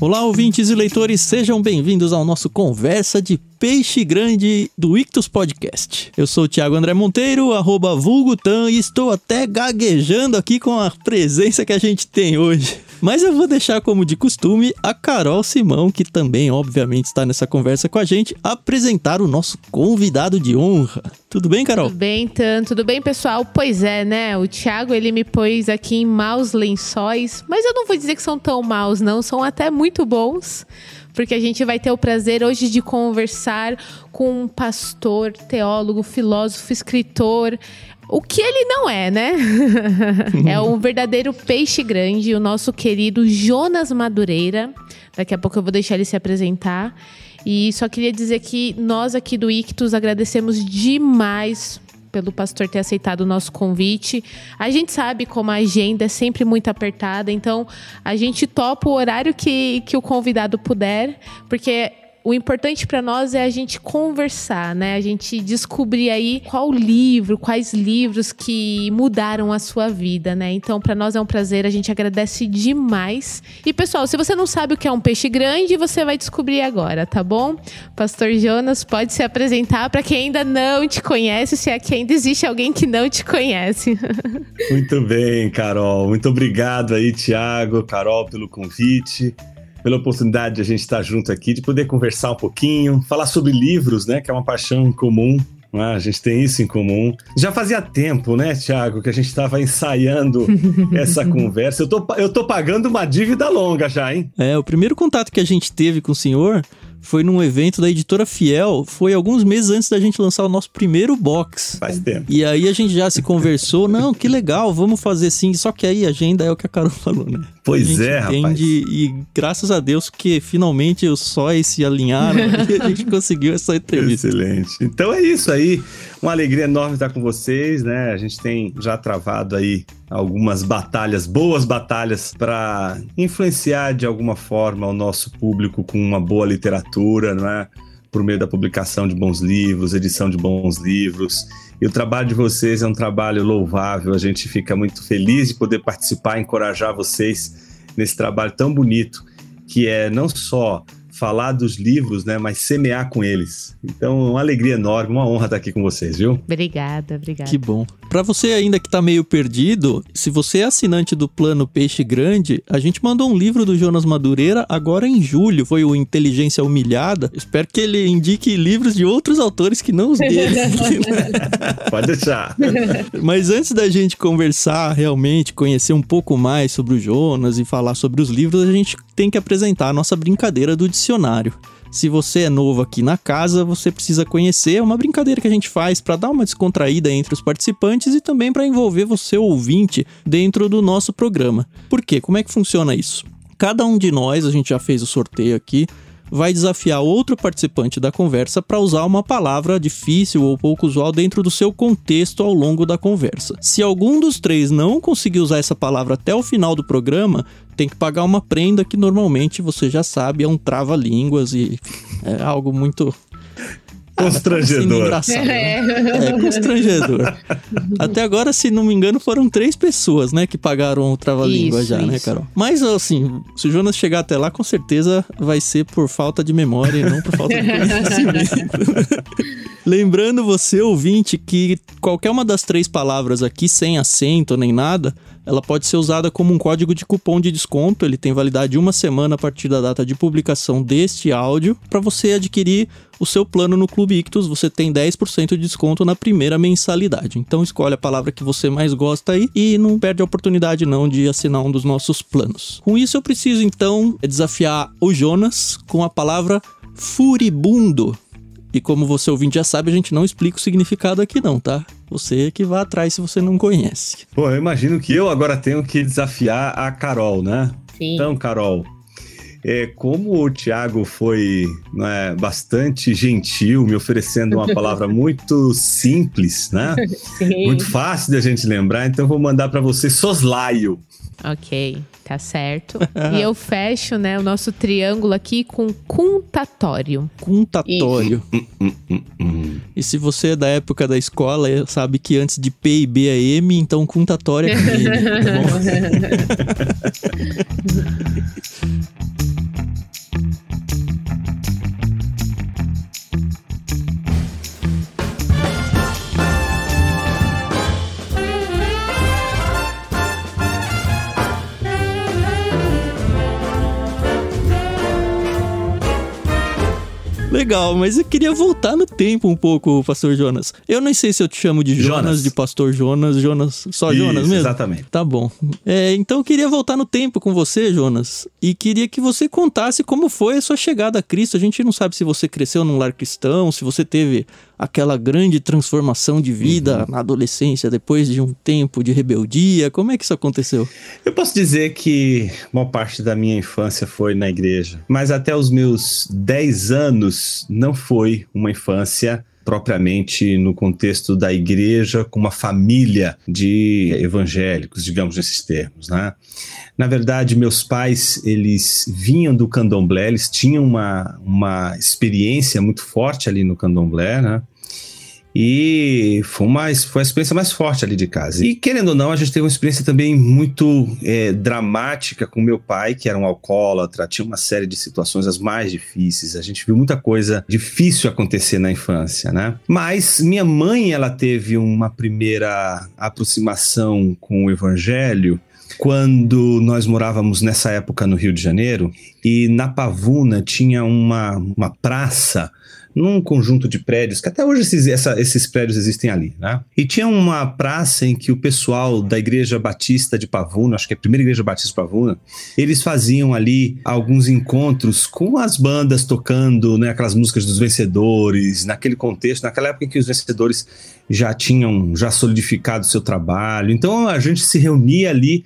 Olá, ouvintes e leitores, sejam bem-vindos ao nosso Conversa de Peixe Grande do Ictus Podcast. Eu sou o Thiago André Monteiro, arroba vulgutan, e estou até gaguejando aqui com a presença que a gente tem hoje. Mas eu vou deixar como de costume a Carol Simão, que também, obviamente, está nessa conversa com a gente, apresentar o nosso convidado de honra. Tudo bem, Carol? Tudo bem, Tan. Tudo bem, pessoal? Pois é, né? O Thiago, ele me pôs aqui em maus lençóis, mas eu não vou dizer que são tão maus, não. São até muito bons porque a gente vai ter o prazer hoje de conversar com um pastor, teólogo, filósofo, escritor. O que ele não é, né? é um verdadeiro peixe grande, o nosso querido Jonas Madureira. Daqui a pouco eu vou deixar ele se apresentar. E só queria dizer que nós aqui do Ictus agradecemos demais pelo pastor ter aceitado o nosso convite. A gente sabe como a agenda é sempre muito apertada, então a gente topa o horário que, que o convidado puder, porque o importante para nós é a gente conversar, né? A gente descobrir aí qual livro, quais livros que mudaram a sua vida, né? Então, para nós é um prazer, a gente agradece demais. E pessoal, se você não sabe o que é um peixe grande, você vai descobrir agora, tá bom? Pastor Jonas, pode se apresentar para quem ainda não te conhece, se é ainda existe alguém que não te conhece. Muito bem, Carol. Muito obrigado aí, Tiago, Carol, pelo convite pela oportunidade de a gente estar junto aqui, de poder conversar um pouquinho, falar sobre livros, né, que é uma paixão comum. Né? A gente tem isso em comum. Já fazia tempo, né, Tiago, que a gente estava ensaiando essa conversa. Eu tô, eu tô pagando uma dívida longa já, hein? É, o primeiro contato que a gente teve com o senhor foi num evento da editora Fiel, foi alguns meses antes da gente lançar o nosso primeiro box. Faz tempo. E aí a gente já se conversou, não, que legal, vamos fazer sim. Só que aí a agenda é o que a Carol falou, né? Pois é, entende, rapaz. E graças a Deus que finalmente os sóis se alinharam e a gente conseguiu essa entrevista. Excelente. Então é isso aí. Uma alegria enorme estar com vocês, né? A gente tem já travado aí algumas batalhas, boas batalhas, para influenciar de alguma forma o nosso público com uma boa literatura, não é? Por meio da publicação de bons livros, edição de bons livros. E o trabalho de vocês é um trabalho louvável. A gente fica muito feliz de poder participar, encorajar vocês nesse trabalho tão bonito que é não só falar dos livros, né, mas semear com eles. Então, uma alegria enorme, uma honra estar aqui com vocês, viu? Obrigada, obrigada. Que bom. Para você ainda que tá meio perdido, se você é assinante do plano Peixe Grande, a gente mandou um livro do Jonas Madureira agora em julho, foi o Inteligência Humilhada. Espero que ele indique livros de outros autores que não os dele. Pode deixar. Mas antes da gente conversar realmente, conhecer um pouco mais sobre o Jonas e falar sobre os livros, a gente tem que apresentar a nossa brincadeira do dicionário. Se você é novo aqui na casa, você precisa conhecer é uma brincadeira que a gente faz para dar uma descontraída entre os participantes e também para envolver você ouvinte dentro do nosso programa. Por quê? Como é que funciona isso? Cada um de nós, a gente já fez o sorteio aqui, vai desafiar outro participante da conversa para usar uma palavra difícil ou pouco usual dentro do seu contexto ao longo da conversa. Se algum dos três não conseguir usar essa palavra até o final do programa, tem que pagar uma prenda que normalmente você já sabe é um trava-línguas e é algo muito Constrangedor. Ah, é. é constrangedor. Até agora, se não me engano, foram três pessoas, né, que pagaram o trava-língua já, né, isso. né, Carol? Mas, assim, se o Jonas chegar até lá, com certeza vai ser por falta de memória e não por falta de conhecimento. Lembrando você, ouvinte, que qualquer uma das três palavras aqui, sem acento nem nada, ela pode ser usada como um código de cupom de desconto. Ele tem validade uma semana a partir da data de publicação deste áudio. Para você adquirir o seu plano no Clube Ictus, você tem 10% de desconto na primeira mensalidade. Então escolhe a palavra que você mais gosta aí e não perde a oportunidade não de assinar um dos nossos planos. Com isso eu preciso então desafiar o Jonas com a palavra furibundo. E como você ouvinte já sabe, a gente não explica o significado aqui não, tá? Você que vai atrás se você não conhece. Pô, eu imagino que eu agora tenho que desafiar a Carol, né? Sim. Então, Carol, é, como o Thiago foi né, bastante gentil, me oferecendo uma palavra muito simples, né? Sim. Muito fácil de a gente lembrar, então eu vou mandar para você soslaio. Ok, tá certo. e eu fecho, né, o nosso triângulo aqui com contatório. Contatório. Hum, hum, hum. E se você é da época da escola, sabe que antes de P e B é M, então contatório é M, tá bom? Legal, mas eu queria voltar no tempo um pouco, pastor Jonas. Eu não sei se eu te chamo de Jonas, Jonas. de pastor Jonas, Jonas, só Isso, Jonas mesmo? Exatamente. Tá bom. É, então eu queria voltar no tempo com você, Jonas, e queria que você contasse como foi a sua chegada a Cristo. A gente não sabe se você cresceu num lar cristão, se você teve aquela grande transformação de vida uhum. na adolescência, depois de um tempo de rebeldia? Como é que isso aconteceu? Eu posso dizer que uma parte da minha infância foi na igreja, mas até os meus 10 anos não foi uma infância propriamente no contexto da igreja, com uma família de evangélicos, digamos nesses termos, né? Na verdade, meus pais, eles vinham do candomblé, eles tinham uma, uma experiência muito forte ali no candomblé, né? E foi, uma, foi a experiência mais forte ali de casa. E querendo ou não, a gente teve uma experiência também muito é, dramática com meu pai, que era um alcoólatra, tinha uma série de situações as mais difíceis. A gente viu muita coisa difícil acontecer na infância, né? Mas minha mãe, ela teve uma primeira aproximação com o evangelho quando nós morávamos nessa época no Rio de Janeiro e na Pavuna tinha uma, uma praça num conjunto de prédios, que até hoje esses, essa, esses prédios existem ali, né? E tinha uma praça em que o pessoal da Igreja Batista de Pavuna, acho que é a primeira Igreja Batista de Pavuna, eles faziam ali alguns encontros com as bandas tocando, né, aquelas músicas dos vencedores, naquele contexto, naquela época em que os vencedores já tinham já solidificado seu trabalho. Então a gente se reunia ali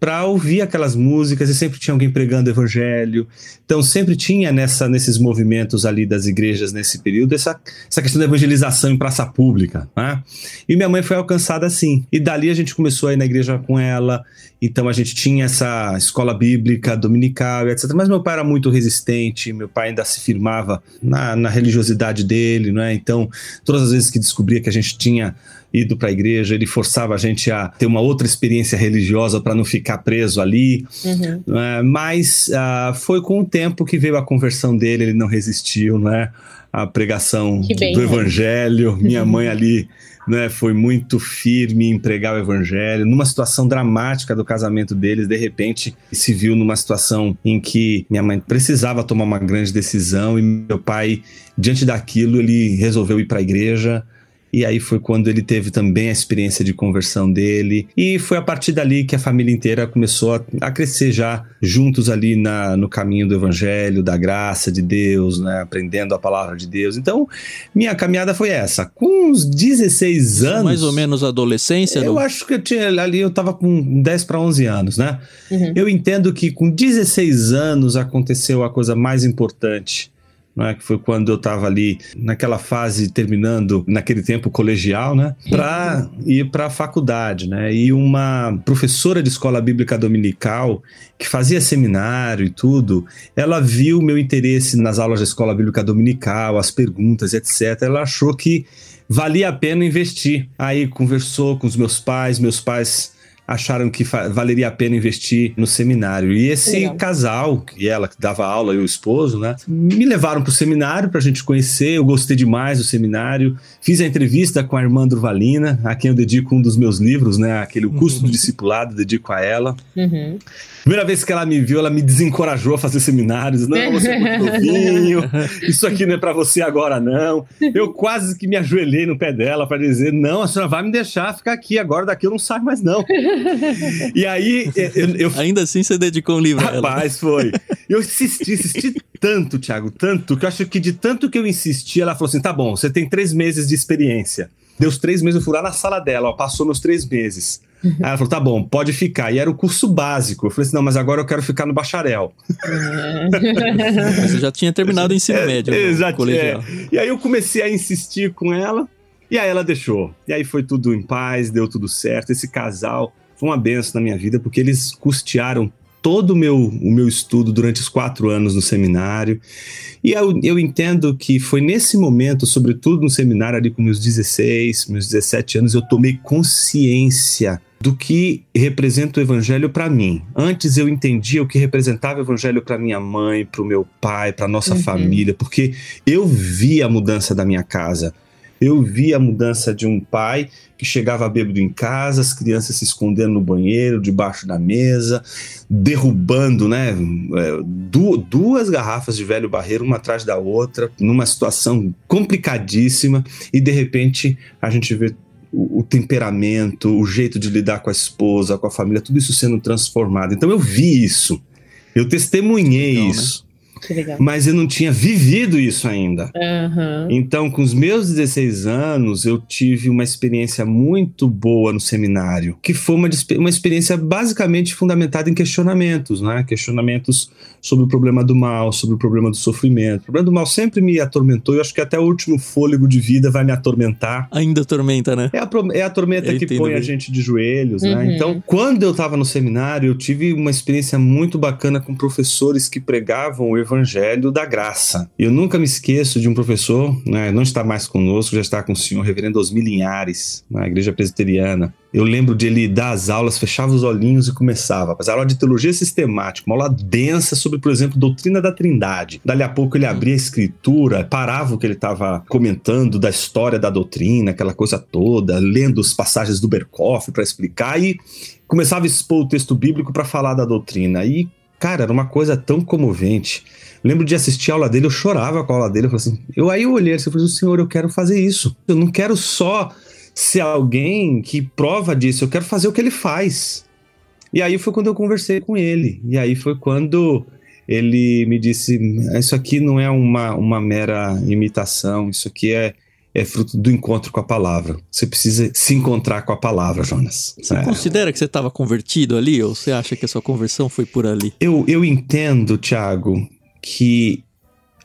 para ouvir aquelas músicas e sempre tinha alguém pregando evangelho. Então sempre tinha nessa nesses movimentos ali das igrejas nesse período essa, essa questão da evangelização em praça pública, né? E minha mãe foi alcançada assim. E dali a gente começou a ir na igreja com ela. Então a gente tinha essa escola bíblica dominical, etc. Mas meu pai era muito resistente, meu pai ainda se firmava na, na religiosidade dele, né? Então todas as vezes que descobria que a gente tinha ido para a igreja, ele forçava a gente a ter uma outra experiência religiosa para não ficar preso ali. Uhum. Uh, mas uh, foi com o tempo que veio a conversão dele, ele não resistiu, né? A pregação bem, do né? evangelho. Minha mãe ali né, foi muito firme em pregar o evangelho. Numa situação dramática do casamento deles, de repente se viu numa situação em que minha mãe precisava tomar uma grande decisão e meu pai, diante daquilo, ele resolveu ir para a igreja. E aí foi quando ele teve também a experiência de conversão dele. E foi a partir dali que a família inteira começou a, a crescer já juntos ali na, no caminho do evangelho, da graça de Deus, né? aprendendo a palavra de Deus. Então, minha caminhada foi essa. Com uns 16 anos. Mais ou menos adolescência? Eu acho que eu tinha ali, eu tava com 10 para 11 anos, né? Uhum. Eu entendo que com 16 anos aconteceu a coisa mais importante é? que foi quando eu estava ali naquela fase terminando naquele tempo colegial, né, para ir para a faculdade, né? E uma professora de escola bíblica dominical que fazia seminário e tudo, ela viu meu interesse nas aulas da escola bíblica dominical, as perguntas, etc. Ela achou que valia a pena investir. Aí conversou com os meus pais, meus pais acharam que valeria a pena investir no seminário. E esse Legal. casal, e ela que dava aula e o esposo, né, me levaram para o seminário para a gente conhecer. Eu gostei demais do seminário. Fiz a entrevista com a irmã Durvalina, a quem eu dedico um dos meus livros, né, aquele O Custo uhum. do Discipulado, dedico a ela. Uhum. Primeira vez que ela me viu, ela me desencorajou a fazer seminários. Não, você é muito novinho, isso aqui não é para você agora, não. Eu quase que me ajoelhei no pé dela para dizer: não, a senhora vai me deixar ficar aqui, agora daqui eu não saio mais, não. E aí. Eu, eu... Ainda assim você dedicou um livro Rapaz, foi. Eu insisti, insisti tanto, Thiago, tanto, que eu acho que de tanto que eu insisti, ela falou assim: tá bom, você tem três meses de experiência. Deu os três meses, eu fui lá na sala dela, ó, passou nos três meses. Aí ela falou: tá bom, pode ficar. E era o curso básico. Eu falei assim: não, mas agora eu quero ficar no bacharel. Você já tinha terminado o ensino é, médio. Exato. É. E aí eu comecei a insistir com ela. E aí ela deixou. E aí foi tudo em paz, deu tudo certo. Esse casal foi uma benção na minha vida, porque eles custearam todo o meu, o meu estudo durante os quatro anos no seminário. E eu, eu entendo que foi nesse momento, sobretudo no seminário ali com meus 16, meus 17 anos, eu tomei consciência do que representa o evangelho para mim. Antes eu entendia o que representava o evangelho para minha mãe, para o meu pai, para nossa uhum. família, porque eu vi a mudança da minha casa. Eu vi a mudança de um pai que chegava bêbado em casa, as crianças se escondendo no banheiro, debaixo da mesa, derrubando, né, é, duas garrafas de velho barreiro, uma atrás da outra, numa situação complicadíssima, e de repente a gente vê o, temperamento, o jeito de lidar com a esposa, com a família, tudo isso sendo transformado. Então eu vi isso, eu testemunhei Legal, né? isso. Né? Mas eu não tinha vivido isso ainda. Uhum. Então, com os meus 16 anos, eu tive uma experiência muito boa no seminário, que foi uma, uma experiência basicamente fundamentada em questionamentos, né? Questionamentos sobre o problema do mal, sobre o problema do sofrimento. O problema do mal sempre me atormentou, e eu acho que até o último fôlego de vida vai me atormentar. Ainda atormenta, né? É a, é a tormenta eu que põe bem. a gente de joelhos, né? uhum. né? Então, quando eu estava no seminário, eu tive uma experiência muito bacana com professores que pregavam o evangelho da graça. Eu nunca me esqueço de um professor, né, não está mais conosco, já está com o senhor reverendo Osmi Linhares, na igreja presbiteriana. Eu lembro de ele dar as aulas, fechava os olhinhos e começava. Mas aula de teologia sistemática, uma aula densa sobre, por exemplo, doutrina da trindade. Dali a pouco ele abria a escritura, parava o que ele estava comentando da história da doutrina, aquela coisa toda, lendo as passagens do Berkoff para explicar e começava a expor o texto bíblico para falar da doutrina. E, cara, era uma coisa tão comovente. Lembro de assistir a aula dele, eu chorava com a aula dele, eu assim, eu aí eu olhei assim, eu falei, senhor, eu quero fazer isso. Eu não quero só ser alguém que prova disso, eu quero fazer o que ele faz. E aí foi quando eu conversei com ele. E aí foi quando ele me disse: Isso aqui não é uma, uma mera imitação, isso aqui é, é fruto do encontro com a palavra. Você precisa se encontrar com a palavra, Jonas. Você é. considera que você estava convertido ali ou você acha que a sua conversão foi por ali? Eu, eu entendo, Tiago, que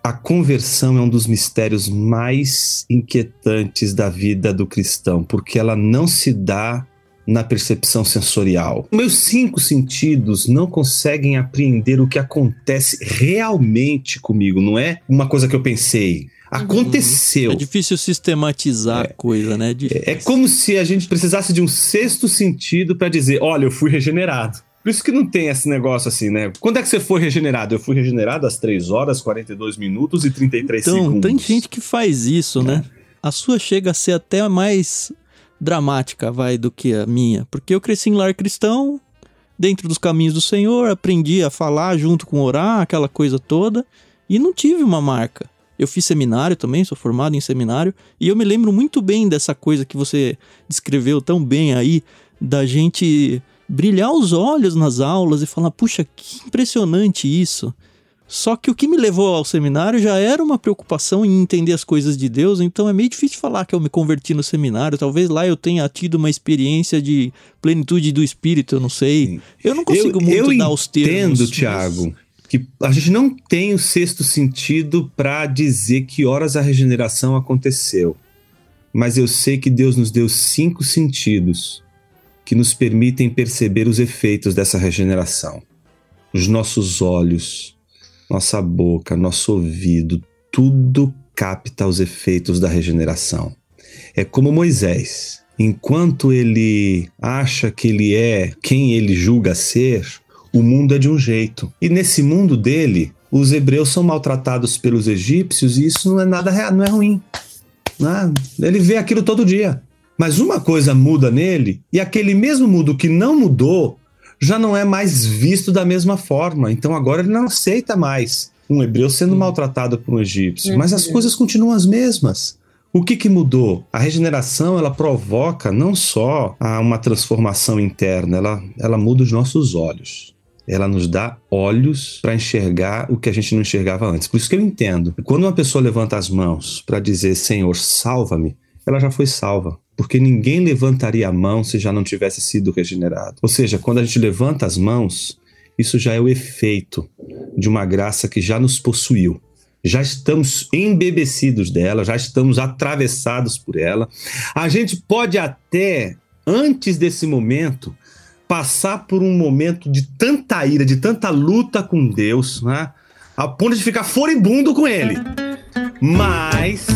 a conversão é um dos mistérios mais inquietantes da vida do cristão, porque ela não se dá na percepção sensorial. Meus cinco sentidos não conseguem apreender o que acontece realmente comigo, não é uma coisa que eu pensei. Aconteceu. É difícil sistematizar é, a coisa, né? É, é como se a gente precisasse de um sexto sentido para dizer: olha, eu fui regenerado. Por isso que não tem esse negócio assim, né? Quando é que você foi regenerado? Eu fui regenerado às 3 horas, 42 minutos e 33 então, segundos. Então, tem gente que faz isso, é. né? A sua chega a ser até mais dramática, vai, do que a minha. Porque eu cresci em lar cristão, dentro dos caminhos do Senhor, aprendi a falar junto com orar, aquela coisa toda, e não tive uma marca. Eu fiz seminário também, sou formado em seminário, e eu me lembro muito bem dessa coisa que você descreveu tão bem aí, da gente brilhar os olhos nas aulas e falar: puxa, que impressionante isso. Só que o que me levou ao seminário já era uma preocupação em entender as coisas de Deus, então é meio difícil falar que eu me converti no seminário. Talvez lá eu tenha tido uma experiência de plenitude do espírito, eu não sei. Eu não consigo eu, muito eu dar os termos. Eu entendo, Tiago, que a gente não tem o sexto sentido para dizer que horas a regeneração aconteceu. Mas eu sei que Deus nos deu cinco sentidos que nos permitem perceber os efeitos dessa regeneração. Os nossos olhos, nossa boca, nosso ouvido, tudo capta os efeitos da regeneração. É como Moisés. Enquanto ele acha que ele é quem ele julga ser, o mundo é de um jeito. E nesse mundo dele, os hebreus são maltratados pelos egípcios e isso não é nada real, não é ruim. Não é? Ele vê aquilo todo dia. Mas uma coisa muda nele e aquele mesmo mundo que não mudou já não é mais visto da mesma forma. Então agora ele não aceita mais um hebreu sendo maltratado por um egípcio. Mas as coisas continuam as mesmas. O que, que mudou? A regeneração ela provoca não só uma transformação interna, ela, ela muda os nossos olhos. Ela nos dá olhos para enxergar o que a gente não enxergava antes. Por isso que eu entendo. Quando uma pessoa levanta as mãos para dizer Senhor, salva-me, ela já foi salva porque ninguém levantaria a mão se já não tivesse sido regenerado. Ou seja, quando a gente levanta as mãos, isso já é o efeito de uma graça que já nos possuiu. Já estamos embebecidos dela, já estamos atravessados por ela. A gente pode até, antes desse momento, passar por um momento de tanta ira, de tanta luta com Deus, né? a ponto de ficar furibundo com Ele. Mas,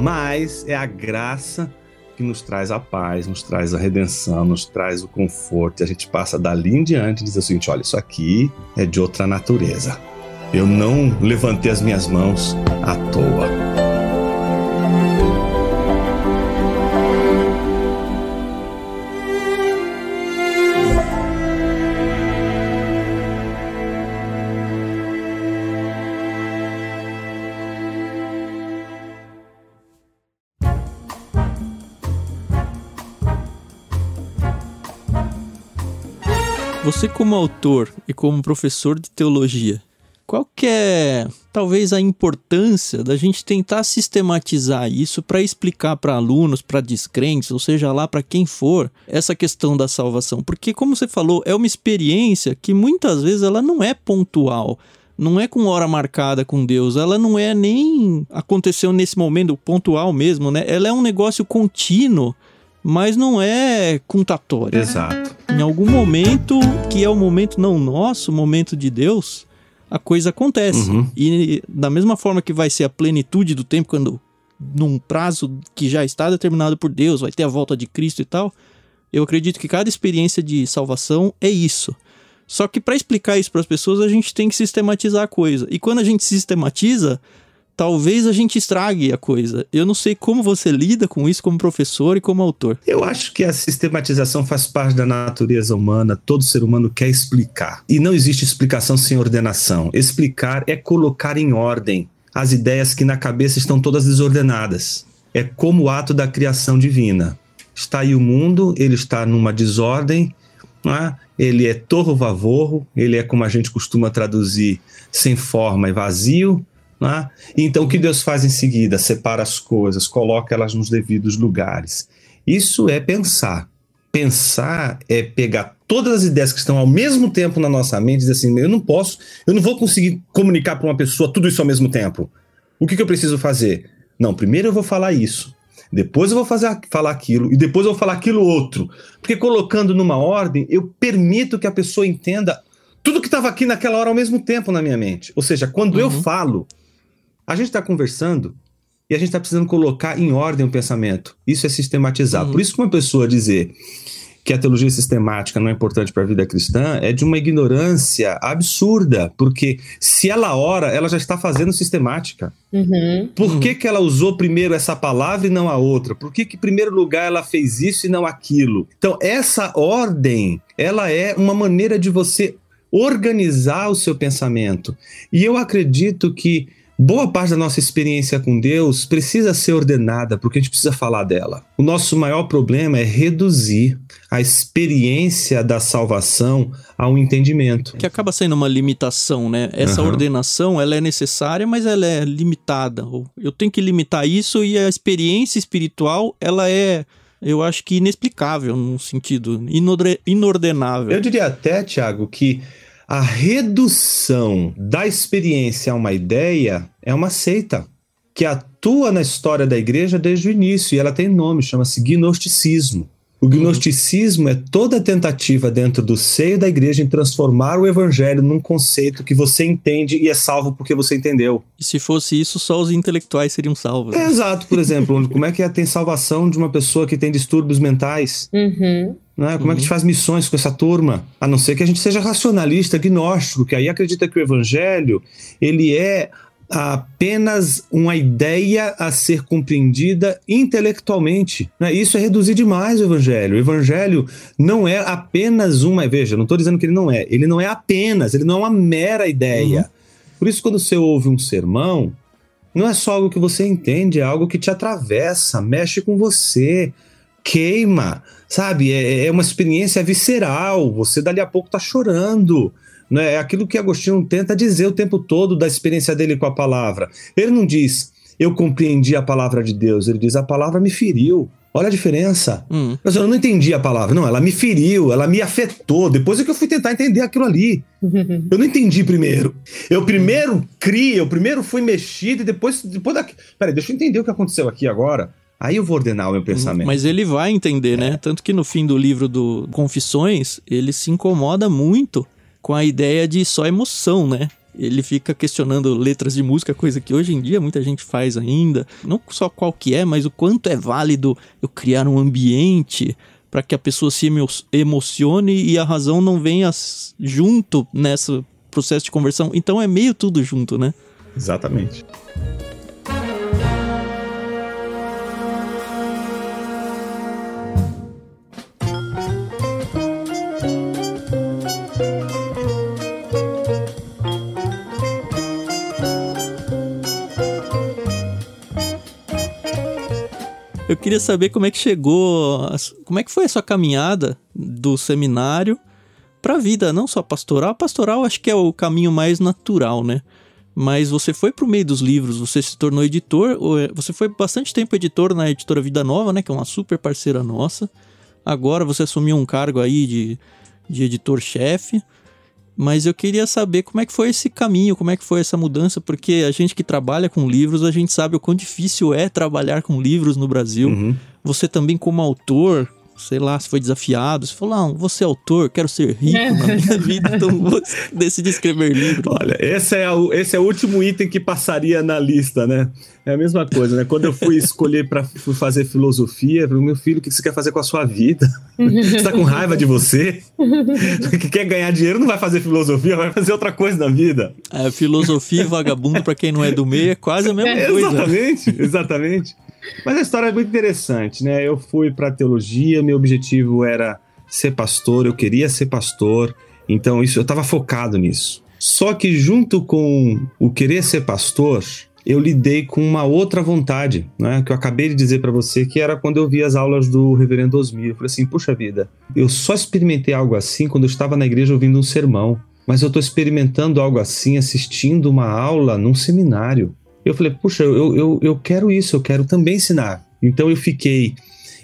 mas é a graça que nos traz a paz, nos traz a redenção, nos traz o conforto. E a gente passa dali em diante e diz o seguinte: olha, isso aqui é de outra natureza. Eu não levantei as minhas mãos à toa. Você como autor e como professor de teologia, qual que é talvez a importância da gente tentar sistematizar isso para explicar para alunos, para descrentes, ou seja lá para quem for, essa questão da salvação? Porque como você falou, é uma experiência que muitas vezes ela não é pontual não é com hora marcada com Deus, ela não é nem aconteceu nesse momento pontual mesmo, né? Ela é um negócio contínuo mas não é contatório. Exato. Em algum momento, que é o momento não nosso, o momento de Deus, a coisa acontece. Uhum. E da mesma forma que vai ser a plenitude do tempo, quando num prazo que já está determinado por Deus, vai ter a volta de Cristo e tal, eu acredito que cada experiência de salvação é isso. Só que para explicar isso para as pessoas, a gente tem que sistematizar a coisa. E quando a gente sistematiza, talvez a gente estrague a coisa. Eu não sei como você lida com isso como professor e como autor. Eu acho que a sistematização faz parte da natureza humana, todo ser humano quer explicar. E não existe explicação sem ordenação. Explicar é colocar em ordem as ideias que na cabeça estão todas desordenadas. É como o ato da criação divina. Está aí o mundo, ele está numa desordem, é? ele é torro-vavorro, ele é como a gente costuma traduzir, sem forma e vazio, né? Então, o que Deus faz em seguida? Separa as coisas, coloca elas nos devidos lugares. Isso é pensar. Pensar é pegar todas as ideias que estão ao mesmo tempo na nossa mente e dizer assim: eu não posso, eu não vou conseguir comunicar para uma pessoa tudo isso ao mesmo tempo. O que, que eu preciso fazer? Não, primeiro eu vou falar isso, depois eu vou fazer, falar aquilo, e depois eu vou falar aquilo outro. Porque colocando numa ordem, eu permito que a pessoa entenda tudo que estava aqui naquela hora ao mesmo tempo na minha mente. Ou seja, quando uhum. eu falo, a gente está conversando e a gente está precisando colocar em ordem o pensamento. Isso é sistematizar. Uhum. Por isso que uma pessoa dizer que a teologia sistemática não é importante para a vida cristã é de uma ignorância absurda, porque se ela ora, ela já está fazendo sistemática. Uhum. Por que, que ela usou primeiro essa palavra e não a outra? Por que, que, em primeiro lugar, ela fez isso e não aquilo? Então, essa ordem, ela é uma maneira de você organizar o seu pensamento. E eu acredito que Boa parte da nossa experiência com Deus precisa ser ordenada, porque a gente precisa falar dela. O nosso maior problema é reduzir a experiência da salvação a um entendimento. Que acaba sendo uma limitação, né? Essa uhum. ordenação, ela é necessária, mas ela é limitada. Eu tenho que limitar isso e a experiência espiritual, ela é eu acho que inexplicável num sentido inordenável. Eu diria até, Tiago, que a redução da experiência a uma ideia é uma seita que atua na história da igreja desde o início e ela tem nome, chama-se gnosticismo. O gnosticismo é toda tentativa dentro do seio da igreja em transformar o evangelho num conceito que você entende e é salvo porque você entendeu. E se fosse isso, só os intelectuais seriam salvos. É, exato, por exemplo, como é que é, tem salvação de uma pessoa que tem distúrbios mentais? Uhum. Né? Como uhum. é que a gente uhum. faz missões com essa turma? A não ser que a gente seja racionalista, agnóstico, que aí acredita que o evangelho ele é apenas uma ideia a ser compreendida intelectualmente. Né? Isso é reduzir demais o evangelho. O evangelho não é apenas uma. Veja, não estou dizendo que ele não é. Ele não é apenas, ele não é uma mera ideia. Uhum. Por isso, quando você ouve um sermão, não é só algo que você entende, é algo que te atravessa, mexe com você, queima, sabe? É, é uma experiência visceral. Você dali a pouco está chorando. Né? É aquilo que Agostinho tenta dizer o tempo todo da experiência dele com a palavra. Ele não diz, eu compreendi a palavra de Deus, ele diz, a palavra me feriu. Olha a diferença. Hum. Mas eu não entendi a palavra. Não, ela me feriu, ela me afetou. Depois é que eu fui tentar entender aquilo ali. eu não entendi primeiro. Eu primeiro criei, eu primeiro fui mexido e depois, depois da. Peraí, deixa eu entender o que aconteceu aqui agora. Aí eu vou ordenar o meu pensamento. Mas ele vai entender, né? Tanto que no fim do livro do Confissões, ele se incomoda muito com a ideia de só emoção, né? Ele fica questionando letras de música, coisa que hoje em dia muita gente faz ainda. Não só qual que é, mas o quanto é válido eu criar um ambiente para que a pessoa se emocione e a razão não venha junto nesse processo de conversão. Então é meio tudo junto, né? Exatamente. Eu queria saber como é que chegou, como é que foi a sua caminhada do seminário pra vida, não só pastoral. Pastoral acho que é o caminho mais natural, né? Mas você foi pro meio dos livros, você se tornou editor, é, você foi bastante tempo editor na editora Vida Nova, né? Que é uma super parceira nossa. Agora você assumiu um cargo aí de, de editor-chefe. Mas eu queria saber como é que foi esse caminho, como é que foi essa mudança, porque a gente que trabalha com livros, a gente sabe o quão difícil é trabalhar com livros no Brasil. Uhum. Você também como autor, sei lá, se foi desafiado, você falou, não, você é autor, quero ser rico na minha vida, então vou decidir escrever livro. Olha, esse é, o, esse é o último item que passaria na lista, né? É a mesma coisa, né? Quando eu fui escolher para fazer filosofia, falei, meu filho, o que você quer fazer com a sua vida? Você tá com raiva de você? que quer ganhar dinheiro não vai fazer filosofia, vai fazer outra coisa na vida. É, filosofia e vagabundo, para quem não é do meio, é quase a mesma é, coisa. Exatamente, exatamente. Mas a história é muito interessante, né? Eu fui para teologia, meu objetivo era ser pastor, eu queria ser pastor, então isso eu estava focado nisso. Só que junto com o querer ser pastor, eu lidei com uma outra vontade, né, que eu acabei de dizer para você, que era quando eu vi as aulas do Reverendo Osmir. Eu falei assim: puxa vida, eu só experimentei algo assim quando eu estava na igreja ouvindo um sermão, mas eu estou experimentando algo assim assistindo uma aula num seminário. Eu falei: puxa, eu, eu, eu quero isso, eu quero também ensinar. Então eu fiquei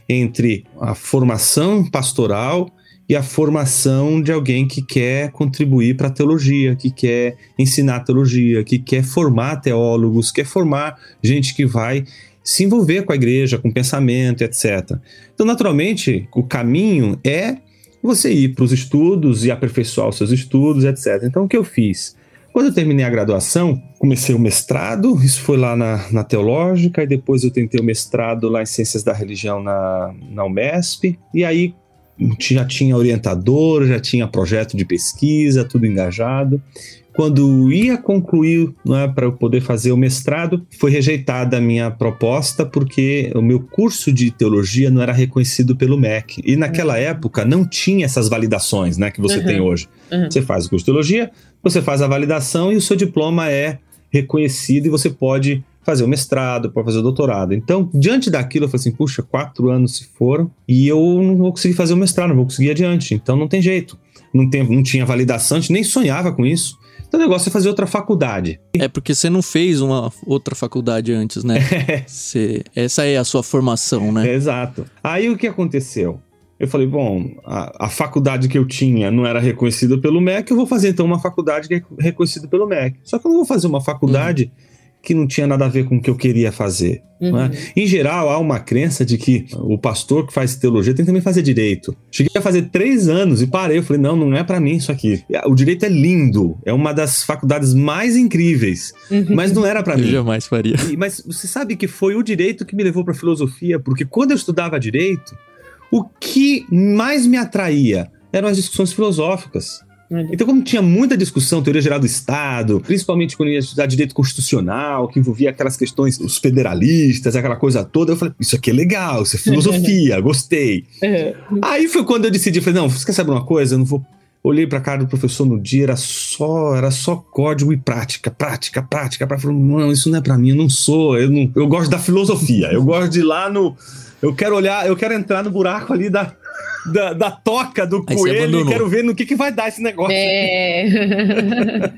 entre a formação pastoral e a formação de alguém que quer contribuir para a teologia, que quer ensinar teologia, que quer formar teólogos, quer formar gente que vai se envolver com a igreja, com pensamento, etc. Então, naturalmente, o caminho é você ir para os estudos e aperfeiçoar os seus estudos, etc. Então, o que eu fiz? Quando eu terminei a graduação, comecei o mestrado, isso foi lá na, na Teológica, e depois eu tentei o mestrado lá em Ciências da Religião na, na UMESP, e aí já tinha orientador, já tinha projeto de pesquisa, tudo engajado. Quando ia concluir é, para eu poder fazer o mestrado, foi rejeitada a minha proposta porque o meu curso de teologia não era reconhecido pelo MEC. E naquela uhum. época não tinha essas validações né, que você uhum. tem hoje. Uhum. Você faz o curso de teologia, você faz a validação e o seu diploma é reconhecido e você pode fazer o mestrado, para fazer o doutorado. Então, diante daquilo, eu falei assim: puxa, quatro anos se foram e eu não vou conseguir fazer o mestrado, não vou conseguir adiante. Então, não tem jeito. Não, tem, não tinha validação, a gente nem sonhava com isso. Então, o negócio é fazer outra faculdade. É porque você não fez uma outra faculdade antes, né? É. Você, essa é a sua formação, né? É, exato. Aí o que aconteceu? Eu falei, bom, a, a, faculdade que eu tinha não era reconhecida pelo MEC, eu vou fazer então uma faculdade que é reconhecida pelo MEC. Só que eu não vou fazer uma faculdade uhum que não tinha nada a ver com o que eu queria fazer. É? Uhum. Em geral, há uma crença de que o pastor que faz teologia tem que também fazer direito. Cheguei a fazer três anos e parei. Eu falei, não, não é para mim isso aqui. O direito é lindo, é uma das faculdades mais incríveis, uhum. mas não era para mim. Eu jamais faria. E, mas você sabe que foi o direito que me levou para filosofia, porque quando eu estudava direito, o que mais me atraía eram as discussões filosóficas. Então, como tinha muita discussão, teoria geral do Estado, principalmente quando ia estudar direito constitucional, que envolvia aquelas questões, os federalistas, aquela coisa toda, eu falei, isso aqui é legal, isso é filosofia, gostei. Uhum. Aí foi quando eu decidi, falei, não, você quer saber uma coisa? Eu não vou olhei para a cara do professor no dia, era só, era só código e prática, prática, prática, para falar, não, isso não é para mim, eu não sou, eu não, eu gosto da filosofia, eu gosto de ir lá no, eu quero olhar, eu quero entrar no buraco ali da da, da toca do Aí coelho e quero ver no que, que vai dar esse negócio. É.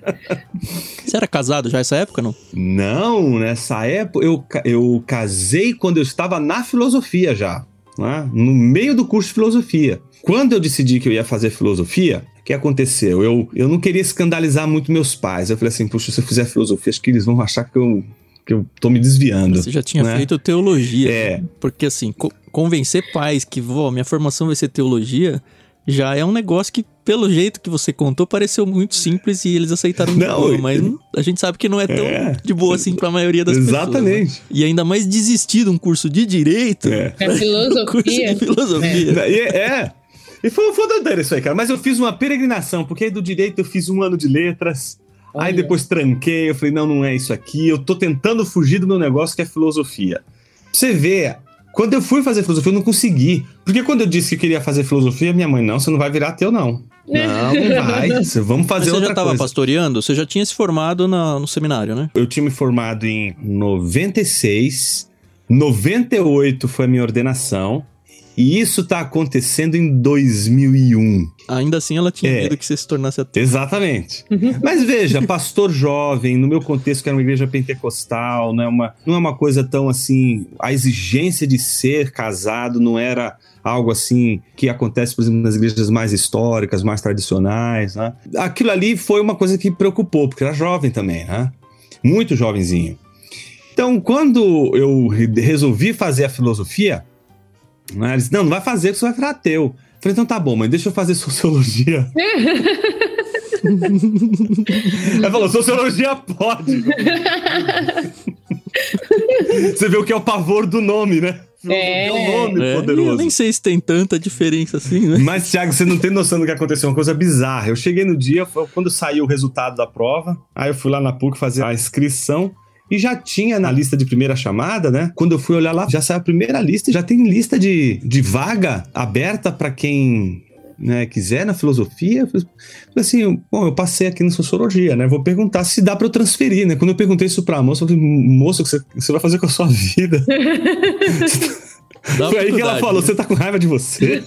você era casado já nessa época, não? Não, nessa época eu, eu casei quando eu estava na filosofia já. Né? No meio do curso de filosofia. Quando eu decidi que eu ia fazer filosofia, o que aconteceu? Eu, eu não queria escandalizar muito meus pais. Eu falei assim, puxa, se eu fizer filosofia, acho que eles vão achar que eu que eu tô me desviando. Você já tinha né? feito teologia. É. Porque assim, co convencer pais que, vó, minha formação vai ser teologia, já é um negócio que, pelo jeito que você contou, pareceu muito simples e eles aceitaram de boa, mas a gente sabe que não é tão é. de boa assim para a maioria das Exatamente. pessoas. Exatamente. Né? E ainda mais desistir de um curso de direito. É, é filosofia. curso de filosofia. É. é. E foi, foi doideira isso aí, cara. Mas eu fiz uma peregrinação, porque do direito eu fiz um ano de letras. Olha. Aí depois tranquei, eu falei, não, não é isso aqui. Eu tô tentando fugir do meu negócio que é filosofia. Você vê, quando eu fui fazer filosofia, eu não consegui. Porque quando eu disse que queria fazer filosofia, minha mãe, não, você não vai virar teu, não. Não, não vai. Vamos fazer outra coisa. Você já estava pastoreando? Você já tinha se formado na, no seminário, né? Eu tinha me formado em 96. 98 foi a minha ordenação. E isso tá acontecendo em 2001. Ainda assim, ela tinha é. medo que você se tornasse ateu. Exatamente. Uhum. Mas veja, pastor jovem, no meu contexto, que era uma igreja pentecostal, não é uma, não é uma coisa tão assim. A exigência de ser casado não era algo assim que acontece, por exemplo, nas igrejas mais históricas, mais tradicionais. Né? Aquilo ali foi uma coisa que preocupou, porque era jovem também, né? muito jovenzinho. Então, quando eu resolvi fazer a filosofia, né, eles não, não vai fazer, que você vai virar ateu. Eu falei, então tá bom, mas deixa eu fazer sociologia. Ela falou, sociologia pode. Você vê o que é o pavor do nome, né? É, um nome é. poderoso. Eu nem sei se tem tanta diferença assim, né? Mas, Thiago, você não tem noção do que aconteceu. Uma coisa bizarra. Eu cheguei no dia, quando saiu o resultado da prova, aí eu fui lá na PUC fazer a inscrição. E já tinha na lista de primeira chamada, né? Quando eu fui olhar lá, já saiu a primeira lista, já tem lista de, de vaga aberta para quem né, quiser na filosofia. Assim, bom, eu passei aqui na sociologia, né? Vou perguntar se dá para eu transferir, né? Quando eu perguntei isso pra moça, eu falei, moça, o que você vai fazer com a sua vida? Foi aí que ela falou: né? você tá com raiva de você?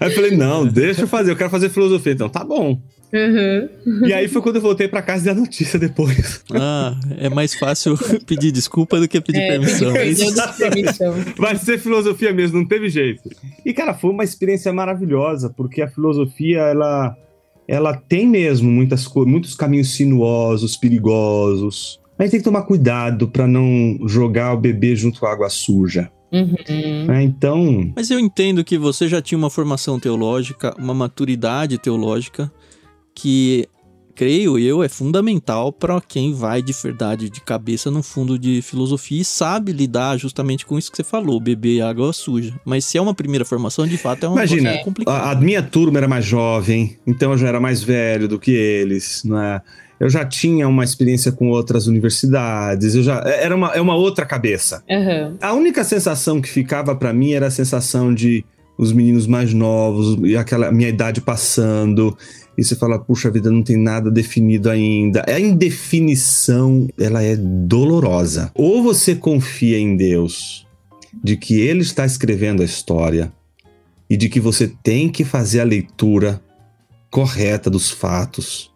aí eu falei: não, deixa eu fazer, eu quero fazer filosofia. Então, tá bom. Uhum. E aí foi quando eu voltei para casa e dei a notícia depois. Ah, é mais fácil pedir desculpa do que pedir é, permissão. permissão. Vai ser filosofia mesmo, não teve jeito. E, cara, foi uma experiência maravilhosa, porque a filosofia, ela, ela tem mesmo muitas, muitos caminhos sinuosos, perigosos. A gente tem que tomar cuidado para não jogar o bebê junto com a água suja. Uhum. É, então. Mas eu entendo que você já tinha uma formação teológica, uma maturidade teológica que creio eu, é fundamental para quem vai de verdade de cabeça no fundo de filosofia e sabe lidar justamente com isso que você falou, beber água suja. Mas se é uma primeira formação, de fato é uma Imagina, complicado. A, a minha turma era mais jovem, então eu já era mais velho do que eles, né? Eu já tinha uma experiência com outras universidades, eu já era uma, é uma outra cabeça. Uhum. A única sensação que ficava para mim era a sensação de os meninos mais novos e aquela minha idade passando e você fala, puxa vida, não tem nada definido ainda. A indefinição, ela é dolorosa. Ou você confia em Deus, de que Ele está escrevendo a história e de que você tem que fazer a leitura correta dos fatos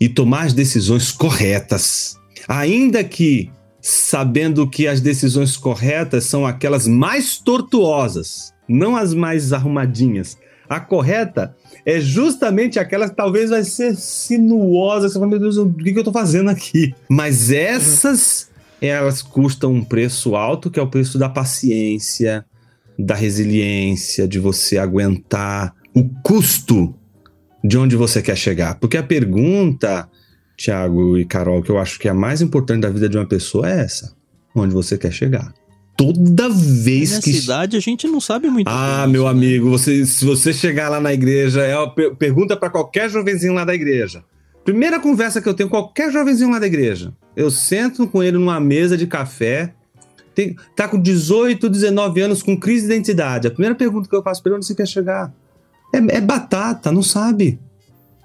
e tomar as decisões corretas, ainda que sabendo que as decisões corretas são aquelas mais tortuosas, não as mais arrumadinhas. A correta é justamente aquela que talvez vai ser sinuosa. Você fala, meu Deus, o que, eu tô fazendo aqui? Mas essas, elas custam um preço alto, que é o preço da paciência, da resiliência, de você aguentar o custo de onde você quer chegar. Porque a pergunta, Tiago e Carol, que eu acho que é a mais importante da vida de uma pessoa é essa: onde você quer chegar? toda vez na que. Na cidade a gente não sabe muito. Ah, meu né? amigo, você, se você chegar lá na igreja, é uma pergunta para qualquer jovenzinho lá da igreja. Primeira conversa que eu tenho com qualquer jovenzinho lá da igreja. Eu sento com ele numa mesa de café, tem, tá com 18, 19 anos, com crise de identidade. A primeira pergunta que eu faço para ele, onde você quer chegar? É, é batata, não sabe.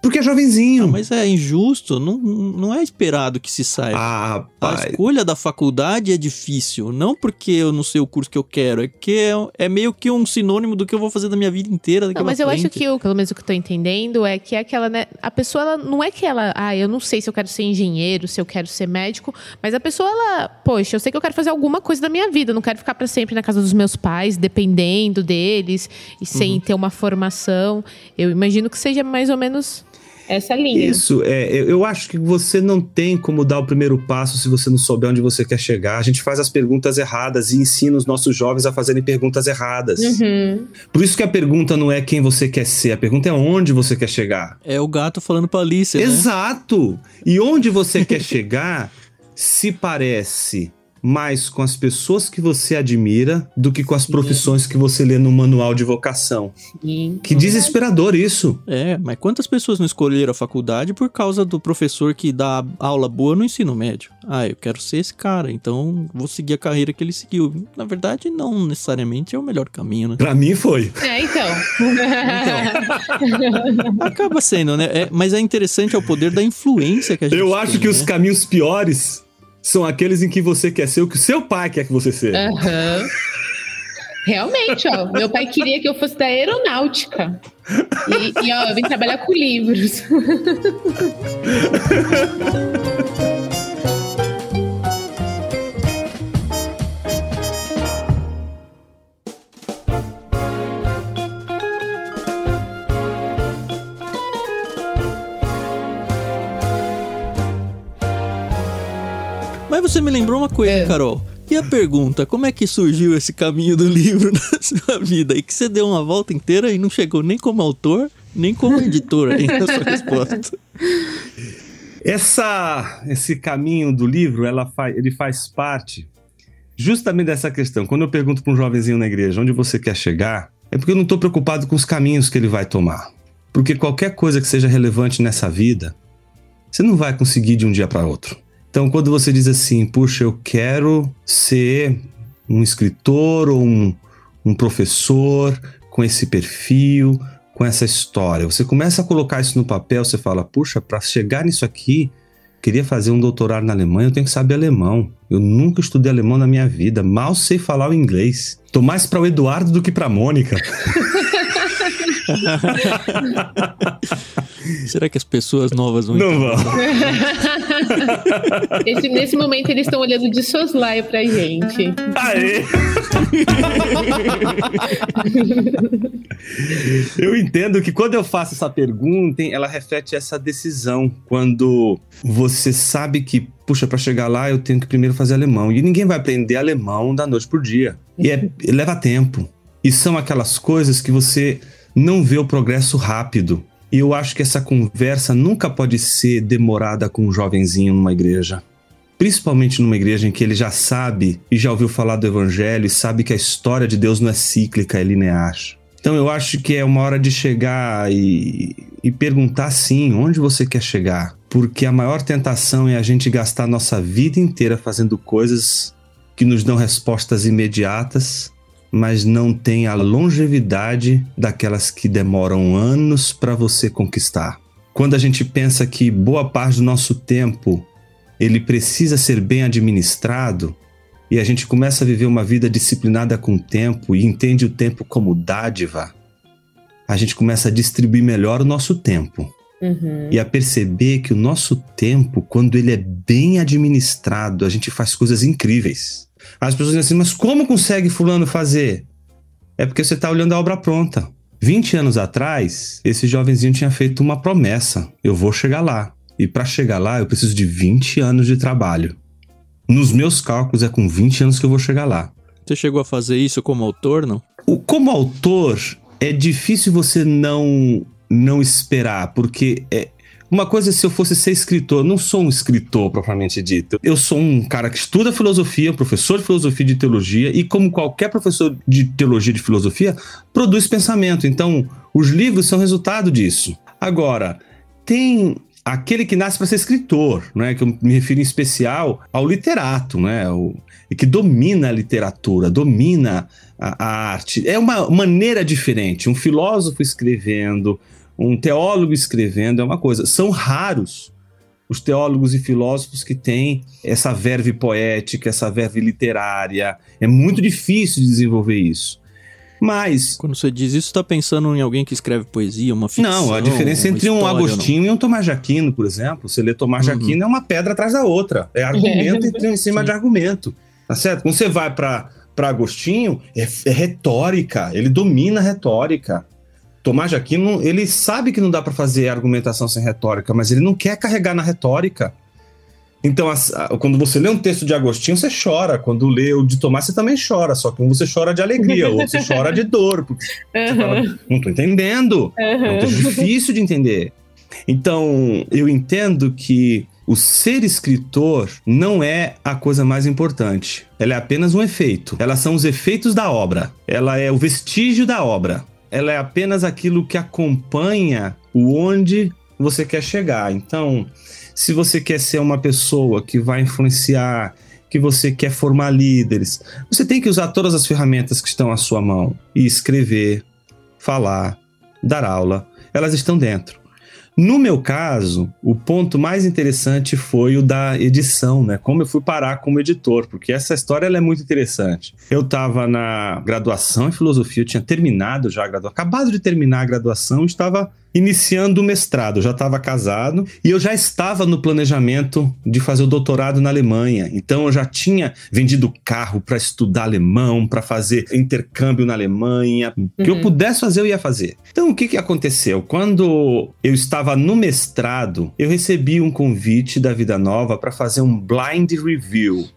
Porque é jovenzinho. Não, mas é injusto, não, não é esperado que se saiba. Ah, pai. A escolha da faculdade é difícil, não porque eu não sei o curso que eu quero, é que é, é meio que um sinônimo do que eu vou fazer da minha vida inteira daqui Não, mas eu acho que, eu, pelo menos o que eu tô entendendo, é que é aquela, né, a pessoa, ela, não é que ela, ah, eu não sei se eu quero ser engenheiro, se eu quero ser médico, mas a pessoa, ela, poxa, eu sei que eu quero fazer alguma coisa da minha vida, eu não quero ficar para sempre na casa dos meus pais, dependendo deles e sem uhum. ter uma formação. Eu imagino que seja mais ou menos essa linha. Isso, é, eu acho que você não tem como dar o primeiro passo se você não souber onde você quer chegar. A gente faz as perguntas erradas e ensina os nossos jovens a fazerem perguntas erradas. Uhum. Por isso que a pergunta não é quem você quer ser, a pergunta é onde você quer chegar. É o gato falando pra Alice. Né? Exato! E onde você quer chegar se parece mais com as pessoas que você admira do que com as profissões que você lê no manual de vocação. Sim. Que desesperador isso. É, mas quantas pessoas não escolheram a faculdade por causa do professor que dá aula boa no ensino médio? Ah, eu quero ser esse cara, então vou seguir a carreira que ele seguiu. Na verdade, não necessariamente é o melhor caminho, né? Pra mim foi. É, então. então acaba sendo, né? É, mas é interessante é o poder da influência que a gente Eu acho tem, que né? os caminhos piores são aqueles em que você quer ser o que o seu pai quer que você seja. Uhum. Realmente, ó. Meu pai queria que eu fosse da aeronáutica. E, e ó, eu vim trabalhar com livros. você me lembrou uma coisa, é. Carol. E a pergunta, como é que surgiu esse caminho do livro na sua vida? E que você deu uma volta inteira e não chegou nem como autor, nem como editor aí na sua resposta. Essa, esse caminho do livro, ela faz, ele faz parte justamente dessa questão. Quando eu pergunto para um jovenzinho na igreja onde você quer chegar, é porque eu não estou preocupado com os caminhos que ele vai tomar. Porque qualquer coisa que seja relevante nessa vida, você não vai conseguir de um dia para outro. Então, quando você diz assim, puxa, eu quero ser um escritor ou um, um professor com esse perfil, com essa história, você começa a colocar isso no papel, você fala, puxa, para chegar nisso aqui, queria fazer um doutorado na Alemanha, eu tenho que saber alemão. Eu nunca estudei alemão na minha vida, mal sei falar o inglês. Tô mais para o Eduardo do que para Mônica. Será que as pessoas novas vão? Não vão. Esse, nesse momento eles estão olhando de soslaio pra gente. Aê! eu entendo que quando eu faço essa pergunta, ela reflete essa decisão. Quando você sabe que, puxa, para chegar lá eu tenho que primeiro fazer alemão. E ninguém vai aprender alemão da noite por dia. E é, leva tempo. E são aquelas coisas que você não vê o progresso rápido. E eu acho que essa conversa nunca pode ser demorada com um jovenzinho numa igreja. Principalmente numa igreja em que ele já sabe e já ouviu falar do evangelho e sabe que a história de Deus não é cíclica, é linear. Então eu acho que é uma hora de chegar e, e perguntar sim, onde você quer chegar? Porque a maior tentação é a gente gastar nossa vida inteira fazendo coisas que nos dão respostas imediatas mas não tem a longevidade daquelas que demoram anos para você conquistar. Quando a gente pensa que boa parte do nosso tempo ele precisa ser bem administrado e a gente começa a viver uma vida disciplinada com o tempo e entende o tempo como dádiva, a gente começa a distribuir melhor o nosso tempo. Uhum. E a perceber que o nosso tempo, quando ele é bem administrado, a gente faz coisas incríveis. As pessoas dizem assim, mas como consegue fulano fazer? É porque você está olhando a obra pronta. 20 anos atrás, esse jovenzinho tinha feito uma promessa: eu vou chegar lá. E para chegar lá, eu preciso de 20 anos de trabalho. Nos meus cálculos, é com 20 anos que eu vou chegar lá. Você chegou a fazer isso como autor, não? O, como autor, é difícil você não não esperar, porque é, uma coisa é se eu fosse ser escritor, não sou um escritor propriamente dito. Eu sou um cara que estuda filosofia, professor de filosofia e de teologia, e como qualquer professor de teologia e de filosofia, produz pensamento. Então, os livros são resultado disso. Agora, tem aquele que nasce para ser escritor, né? Que eu me refiro em especial ao literato, né? O, que domina a literatura, domina a, a arte. É uma maneira diferente. Um filósofo escrevendo, um teólogo escrevendo é uma coisa. São raros os teólogos e filósofos que têm essa verve poética, essa verve literária. É muito difícil desenvolver isso. Mas. Quando você diz isso, está pensando em alguém que escreve poesia, uma ficção? Não, a diferença entre um Agostinho e um Tomás Jaquino, por exemplo. Você lê Tomás uhum. Jaquino, é uma pedra atrás da outra. É argumento em cima Sim. de argumento. Tá certo? Quando você vai para Agostinho, é, é retórica. Ele domina a retórica. Tomás de Aquino, ele sabe que não dá para fazer argumentação sem retórica, mas ele não quer carregar na retórica. Então, quando você lê um texto de Agostinho, você chora. Quando lê o de Tomás, você também chora. Só que um você chora de alegria, outro você chora de dor. Porque uhum. você fala, não tô entendendo. Uhum. É um texto difícil de entender. Então, eu entendo que o ser escritor não é a coisa mais importante. Ela é apenas um efeito. Elas são os efeitos da obra. Ela é o vestígio da obra ela é apenas aquilo que acompanha o onde você quer chegar. Então, se você quer ser uma pessoa que vai influenciar, que você quer formar líderes, você tem que usar todas as ferramentas que estão à sua mão e escrever, falar, dar aula, elas estão dentro. No meu caso, o ponto mais interessante foi o da edição, né? Como eu fui parar como editor, porque essa história é muito interessante. Eu estava na graduação em filosofia, eu tinha terminado já a graduação, acabado de terminar a graduação, estava iniciando o mestrado, já estava casado e eu já estava no planejamento de fazer o doutorado na Alemanha. Então eu já tinha vendido carro para estudar alemão, para fazer intercâmbio na Alemanha, uhum. que eu uhum. pudesse fazer eu ia fazer. Então o que que aconteceu? Quando eu estava no mestrado, eu recebi um convite da Vida Nova para fazer um blind review,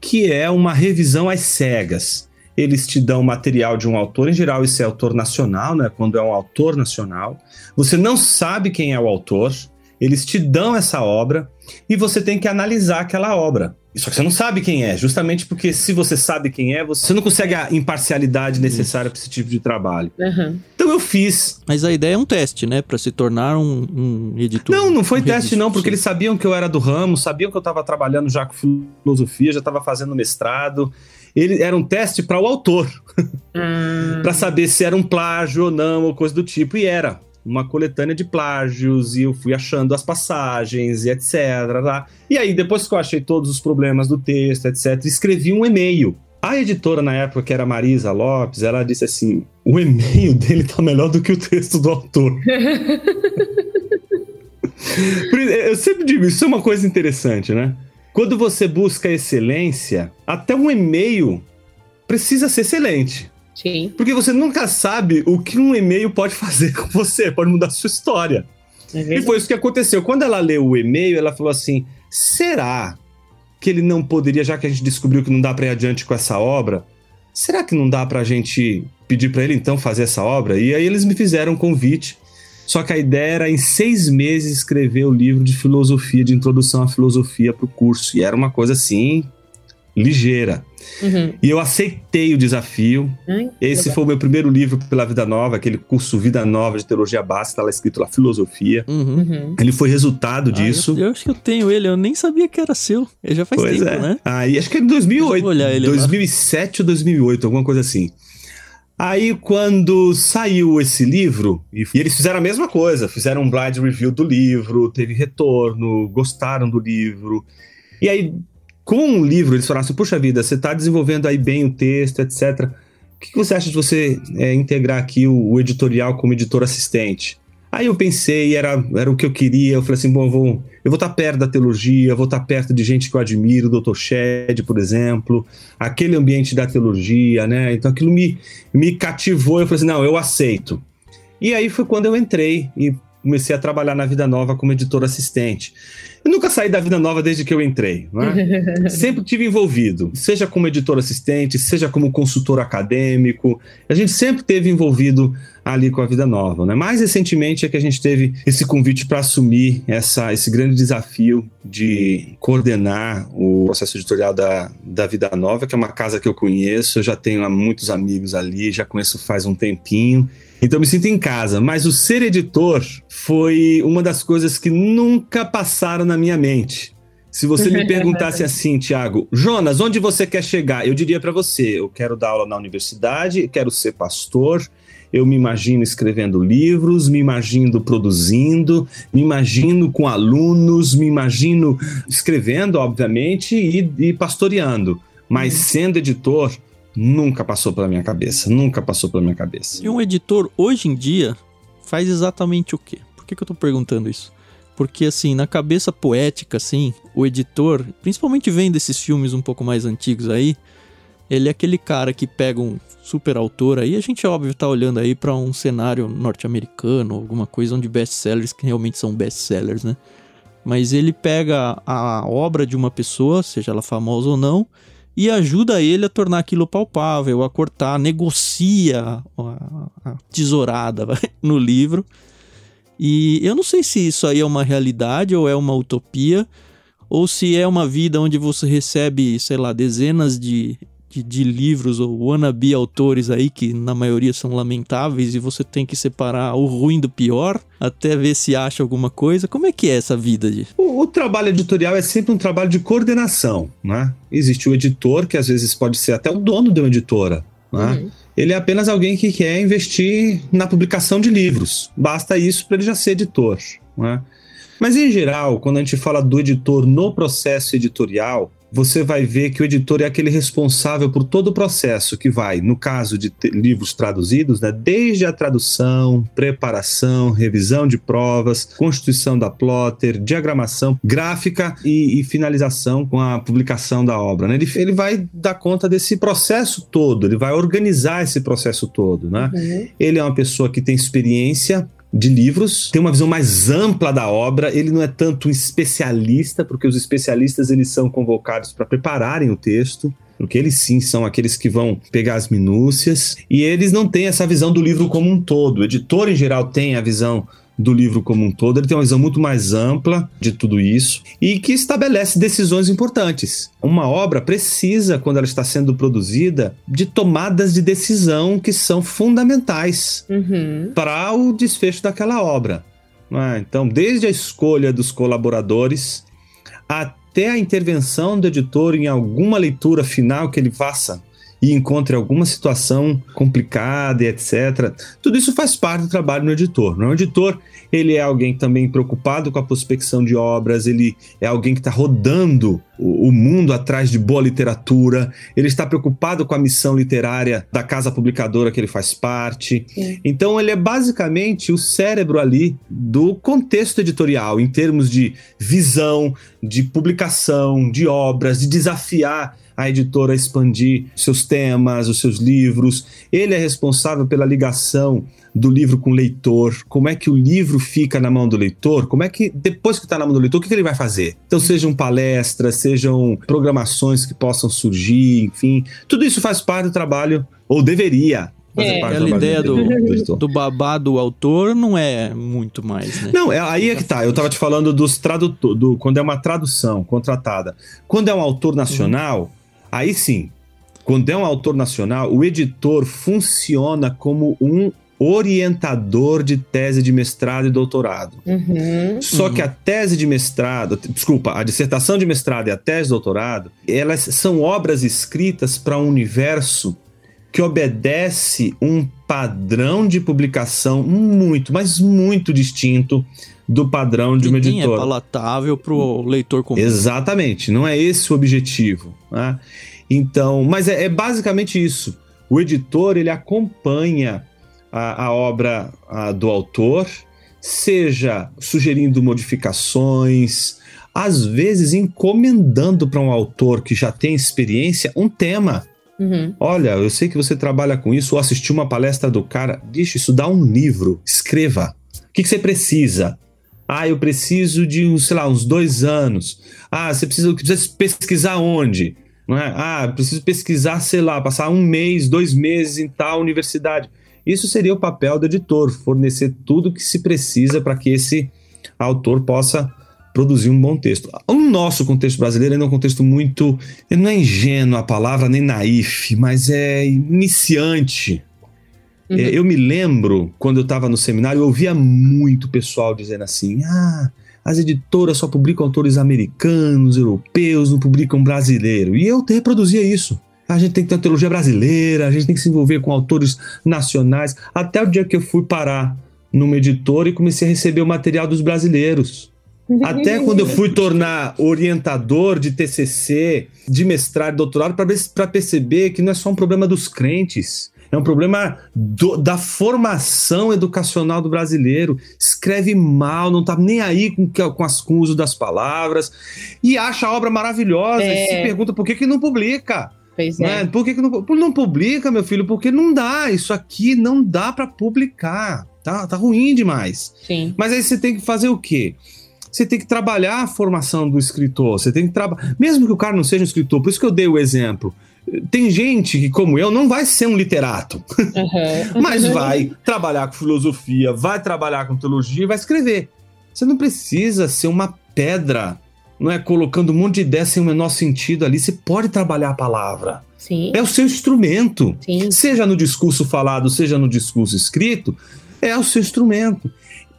que é uma revisão às cegas eles te dão material de um autor, em geral isso é autor nacional, né? Quando é um autor nacional, você não sabe quem é o autor, eles te dão essa obra e você tem que analisar aquela obra. Só que você não sabe quem é, justamente porque se você sabe quem é, você não consegue a imparcialidade necessária para esse tipo de trabalho. Uhum. Então eu fiz. Mas a ideia é um teste, né? Para se tornar um, um, editor. Não, não foi um teste, não, porque eles sabiam que eu era do ramo, sabiam que eu estava trabalhando já com filosofia, já estava fazendo mestrado ele era um teste para o autor, hum. para saber se era um plágio ou não, ou coisa do tipo, e era uma coletânea de plágios, e eu fui achando as passagens e etc. Tá? E aí, depois que eu achei todos os problemas do texto, etc., escrevi um e-mail. A editora na época, que era Marisa Lopes, ela disse assim: o e-mail dele tá melhor do que o texto do autor. eu sempre digo, isso é uma coisa interessante, né? Quando você busca excelência, até um e-mail precisa ser excelente. Sim. Porque você nunca sabe o que um e-mail pode fazer com você, pode mudar a sua história. É e foi isso que aconteceu. Quando ela leu o e-mail, ela falou assim: será que ele não poderia, já que a gente descobriu que não dá para ir adiante com essa obra, será que não dá para a gente pedir para ele então fazer essa obra? E aí eles me fizeram um convite só que a ideia era, em seis meses, escrever o livro de filosofia, de introdução à filosofia para o curso. E era uma coisa assim, ligeira. Uhum. E eu aceitei o desafio. Hum, Esse legal. foi o meu primeiro livro pela Vida Nova, aquele curso Vida Nova de Teologia Básica, está lá escrito lá Filosofia. Uhum. uhum. Ele foi resultado ah, disso. Eu, eu, acho que eu tenho ele, eu nem sabia que era seu. Ele já faz pois tempo, é. né? Aí acho que é de 2008. Olhar ele 2007 lá. ou 2008, alguma coisa assim. Aí, quando saiu esse livro, e, eles fizeram a mesma coisa, fizeram um blind review do livro, teve retorno, gostaram do livro. E aí, com o livro, eles falaram assim: Puxa vida, você está desenvolvendo aí bem o texto, etc. O que, que você acha de você é, integrar aqui o, o editorial como editor assistente? Aí eu pensei, era, era o que eu queria. Eu falei assim: bom, eu vou, eu vou estar perto da teologia, vou estar perto de gente que eu admiro, o Dr. Shed, por exemplo, aquele ambiente da teologia, né? Então aquilo me, me cativou. Eu falei assim: não, eu aceito. E aí foi quando eu entrei e comecei a trabalhar na Vida Nova como editor assistente. Eu nunca saí da Vida Nova desde que eu entrei, né? sempre tive envolvido, seja como editor assistente, seja como consultor acadêmico, a gente sempre teve envolvido ali com a Vida Nova, né? Mais recentemente é que a gente teve esse convite para assumir essa, esse grande desafio de coordenar o processo editorial da, da Vida Nova, que é uma casa que eu conheço, eu já tenho muitos amigos ali, já conheço faz um tempinho, então eu me sinto em casa, mas o ser editor foi uma das coisas que nunca passaram na minha mente. Se você me perguntasse assim, Tiago, Jonas, onde você quer chegar? Eu diria para você: eu quero dar aula na universidade, quero ser pastor, eu me imagino escrevendo livros, me imagino produzindo, me imagino com alunos, me imagino escrevendo, obviamente, e, e pastoreando. Mas uhum. sendo editor, Nunca passou pela minha cabeça, nunca passou pela minha cabeça. E um editor, hoje em dia, faz exatamente o quê? Por que, que eu tô perguntando isso? Porque, assim, na cabeça poética, assim, o editor, principalmente vendo esses filmes um pouco mais antigos aí, ele é aquele cara que pega um super autor aí, a gente, óbvio, tá olhando aí para um cenário norte-americano, alguma coisa onde best-sellers que realmente são best-sellers, né? Mas ele pega a obra de uma pessoa, seja ela famosa ou não, e ajuda ele a tornar aquilo palpável, a cortar, negocia a, tesourada no livro. E eu não sei se isso aí é uma realidade ou é uma utopia, ou se é uma vida onde você recebe, sei lá, dezenas de de, de, livros ou wannabe autores aí, que na maioria são lamentáveis, e você tem que separar o ruim do pior até ver se acha alguma coisa. Como é que é essa vida? De... O, o trabalho editorial é sempre um trabalho de coordenação, né? Existe o editor, que às vezes pode ser até o dono de uma editora, né? Uhum. Ele é apenas alguém que quer investir na publicação de livros. Basta isso para ele já ser editor. Né? Mas, em geral, quando a gente fala do editor no processo editorial, você vai ver que o editor é aquele responsável por todo o processo que vai, no caso de livros traduzidos, né, desde a tradução, preparação, revisão de provas, constituição da plotter, diagramação gráfica e, e finalização com a publicação da obra. Né? Ele, ele vai dar conta desse processo todo, ele vai organizar esse processo todo. Né? Uhum. Ele é uma pessoa que tem experiência de livros, tem uma visão mais ampla da obra, ele não é tanto um especialista, porque os especialistas eles são convocados para prepararem o texto, porque eles sim são aqueles que vão pegar as minúcias, e eles não têm essa visão do livro como um todo. O editor em geral tem a visão do livro como um todo, ele tem uma visão muito mais ampla de tudo isso e que estabelece decisões importantes. Uma obra precisa, quando ela está sendo produzida, de tomadas de decisão que são fundamentais uhum. para o desfecho daquela obra. É? Então, desde a escolha dos colaboradores até a intervenção do editor em alguma leitura final que ele faça e encontre alguma situação complicada e etc. Tudo isso faz parte do trabalho do editor. Não é? O editor ele é alguém também preocupado com a prospecção de obras, ele é alguém que está rodando o, o, mundo atrás de boa literatura, ele está preocupado com a missão literária da casa publicadora que ele faz parte. Sim. Então, ele é basicamente o cérebro ali do contexto editorial, em termos de visão, de publicação, de obras, de desafiar a editora a expandir seus temas, os seus livros. Ele é responsável pela ligação do livro com o leitor, como é que o livro fica na mão do leitor, como é que, depois que está na mão do leitor, o que, que, ele vai fazer? Então, sejam palestras, sejam programações que possam surgir, enfim, tudo isso faz parte do trabalho, ou deveria. Fazer é. Aquela ideia do, do, do babá do autor não é muito mais, né? Não, é, aí é que tá. Eu tava te falando dos tradutores, do, quando é uma tradução contratada. Quando é um autor nacional, uhum. Aí sim, quando é um autor nacional, o editor funciona como um orientador de tese de mestrado e doutorado. Uhum, Só uhum. que a tese de mestrado, desculpa, a dissertação de mestrado e a tese de doutorado, elas são obras escritas para um universo que obedece um padrão de publicação muito, mas muito distinto do padrão de uma editora. é palatável para o leitor comum. Exatamente, não é esse o objetivo. Né? Então, mas é, é basicamente isso. O editor ele acompanha a, a obra a, do autor, seja sugerindo modificações, às vezes encomendando para um autor que já tem experiência um tema. Uhum. Olha, eu sei que você trabalha com isso, ou assistiu uma palestra do cara. Deixa isso dá um livro, escreva. O que, que você precisa? Ah, eu preciso de, sei lá, uns dois anos. Ah, você precisa, precisa pesquisar onde? Não é? Ah, preciso pesquisar, sei lá, passar um mês, dois meses em tal universidade. Isso seria o papel do editor, fornecer tudo que se precisa para que esse autor possa produzir um bom texto. O nosso contexto brasileiro é um contexto muito. Não é ingênuo a palavra, nem naif, mas é iniciante. Uhum. É, eu me lembro, quando eu estava no seminário, eu ouvia muito pessoal dizendo assim: ah, as editoras só publicam autores americanos, europeus, não publicam brasileiro. E eu reproduzia isso a gente tem que ter uma teologia brasileira, a gente tem que se envolver com autores nacionais. Até o dia que eu fui parar numa editora e comecei a receber o material dos brasileiros. Até quando eu fui tornar orientador de TCC, de mestrado, doutorado, para perceber que não é só um problema dos crentes, é um problema do, da formação educacional do brasileiro. Escreve mal, não tá nem aí com, com, as, com o uso das palavras e acha a obra maravilhosa é. e se pergunta por que, que não publica. Pois né? é. Por que, que não, não publica, meu filho? Porque não dá. Isso aqui não dá para publicar. Tá, tá ruim demais. Sim. Mas aí você tem que fazer o quê? Você tem que trabalhar a formação do escritor. Você tem que trabalhar. Mesmo que o cara não seja um escritor, por isso que eu dei o exemplo. Tem gente que, como eu, não vai ser um literato, uhum. mas vai trabalhar com filosofia, vai trabalhar com teologia e vai escrever. Você não precisa ser uma pedra não é colocando um monte de ideia sem o menor sentido ali. Você pode trabalhar a palavra. Sim. É o seu instrumento. Sim. Seja no discurso falado, seja no discurso escrito, é o seu instrumento.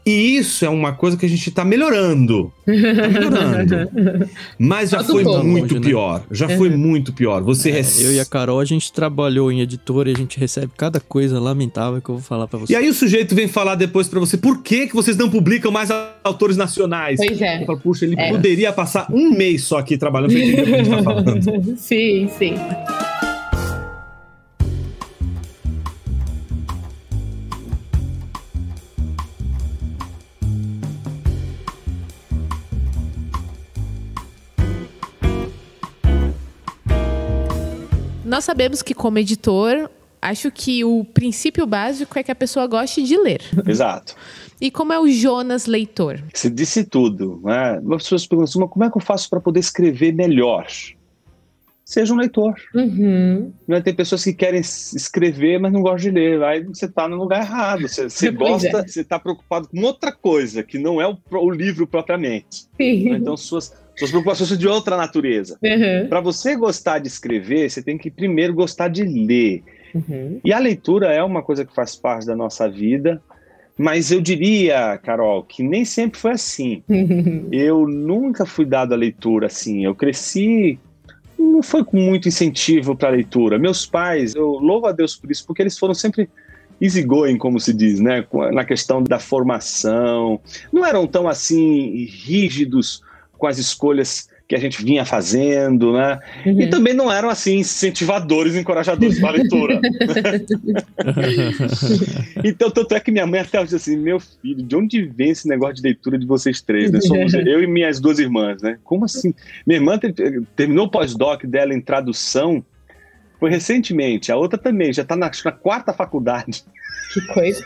E isso é uma coisa que a gente está melhorando. Tá melhorando. Mas já foi muito longe, pior. Né? Já foi muito pior. Você é, rece... Eu e a Carol, a gente trabalhou em editora e a gente recebe cada coisa lamentável que eu vou falar para você. E aí o sujeito vem falar depois para você, por que, que vocês não publicam mais autores nacionais? Pois é. Eu falo, puxa, ele é. poderia passar um mês só aqui trabalhando pra entender o que a gente tá falando. sim, sim. Nós sabemos que, como editor, acho que o princípio básico é que a pessoa goste de ler. Exato. E como é o Jonas leitor? Você disse tudo. Né? As pessoas perguntam assim, como é que eu faço para poder escrever melhor? Seja um leitor. Uhum. Né? Tem pessoas que querem escrever, mas não gostam de ler. Aí você está no lugar errado. Você, você gosta, é. você está preocupado com outra coisa, que não é o, o livro propriamente. Sim. Então, suas, suas preocupações são de outra natureza. Uhum. Para você gostar de escrever, você tem que primeiro gostar de ler. Uhum. E a leitura é uma coisa que faz parte da nossa vida, mas eu diria, Carol, que nem sempre foi assim. Uhum. Eu nunca fui dado a leitura assim. Eu cresci não foi com muito incentivo para a leitura. Meus pais, eu louvo a Deus por isso, porque eles foram sempre easygoing, como se diz, né? Na questão da formação. Não eram tão assim rígidos com as escolhas que a gente vinha fazendo, né? Uhum. E também não eram assim incentivadores, encorajadores para a leitura. então, tanto é que minha mãe até disse assim: meu filho, de onde vem esse negócio de leitura de vocês três? Né? Somos eu e minhas duas irmãs, né? Como assim? Minha irmã terminou o pós-doc dela em tradução, foi recentemente, a outra também, já está na, na quarta faculdade. Que coisa.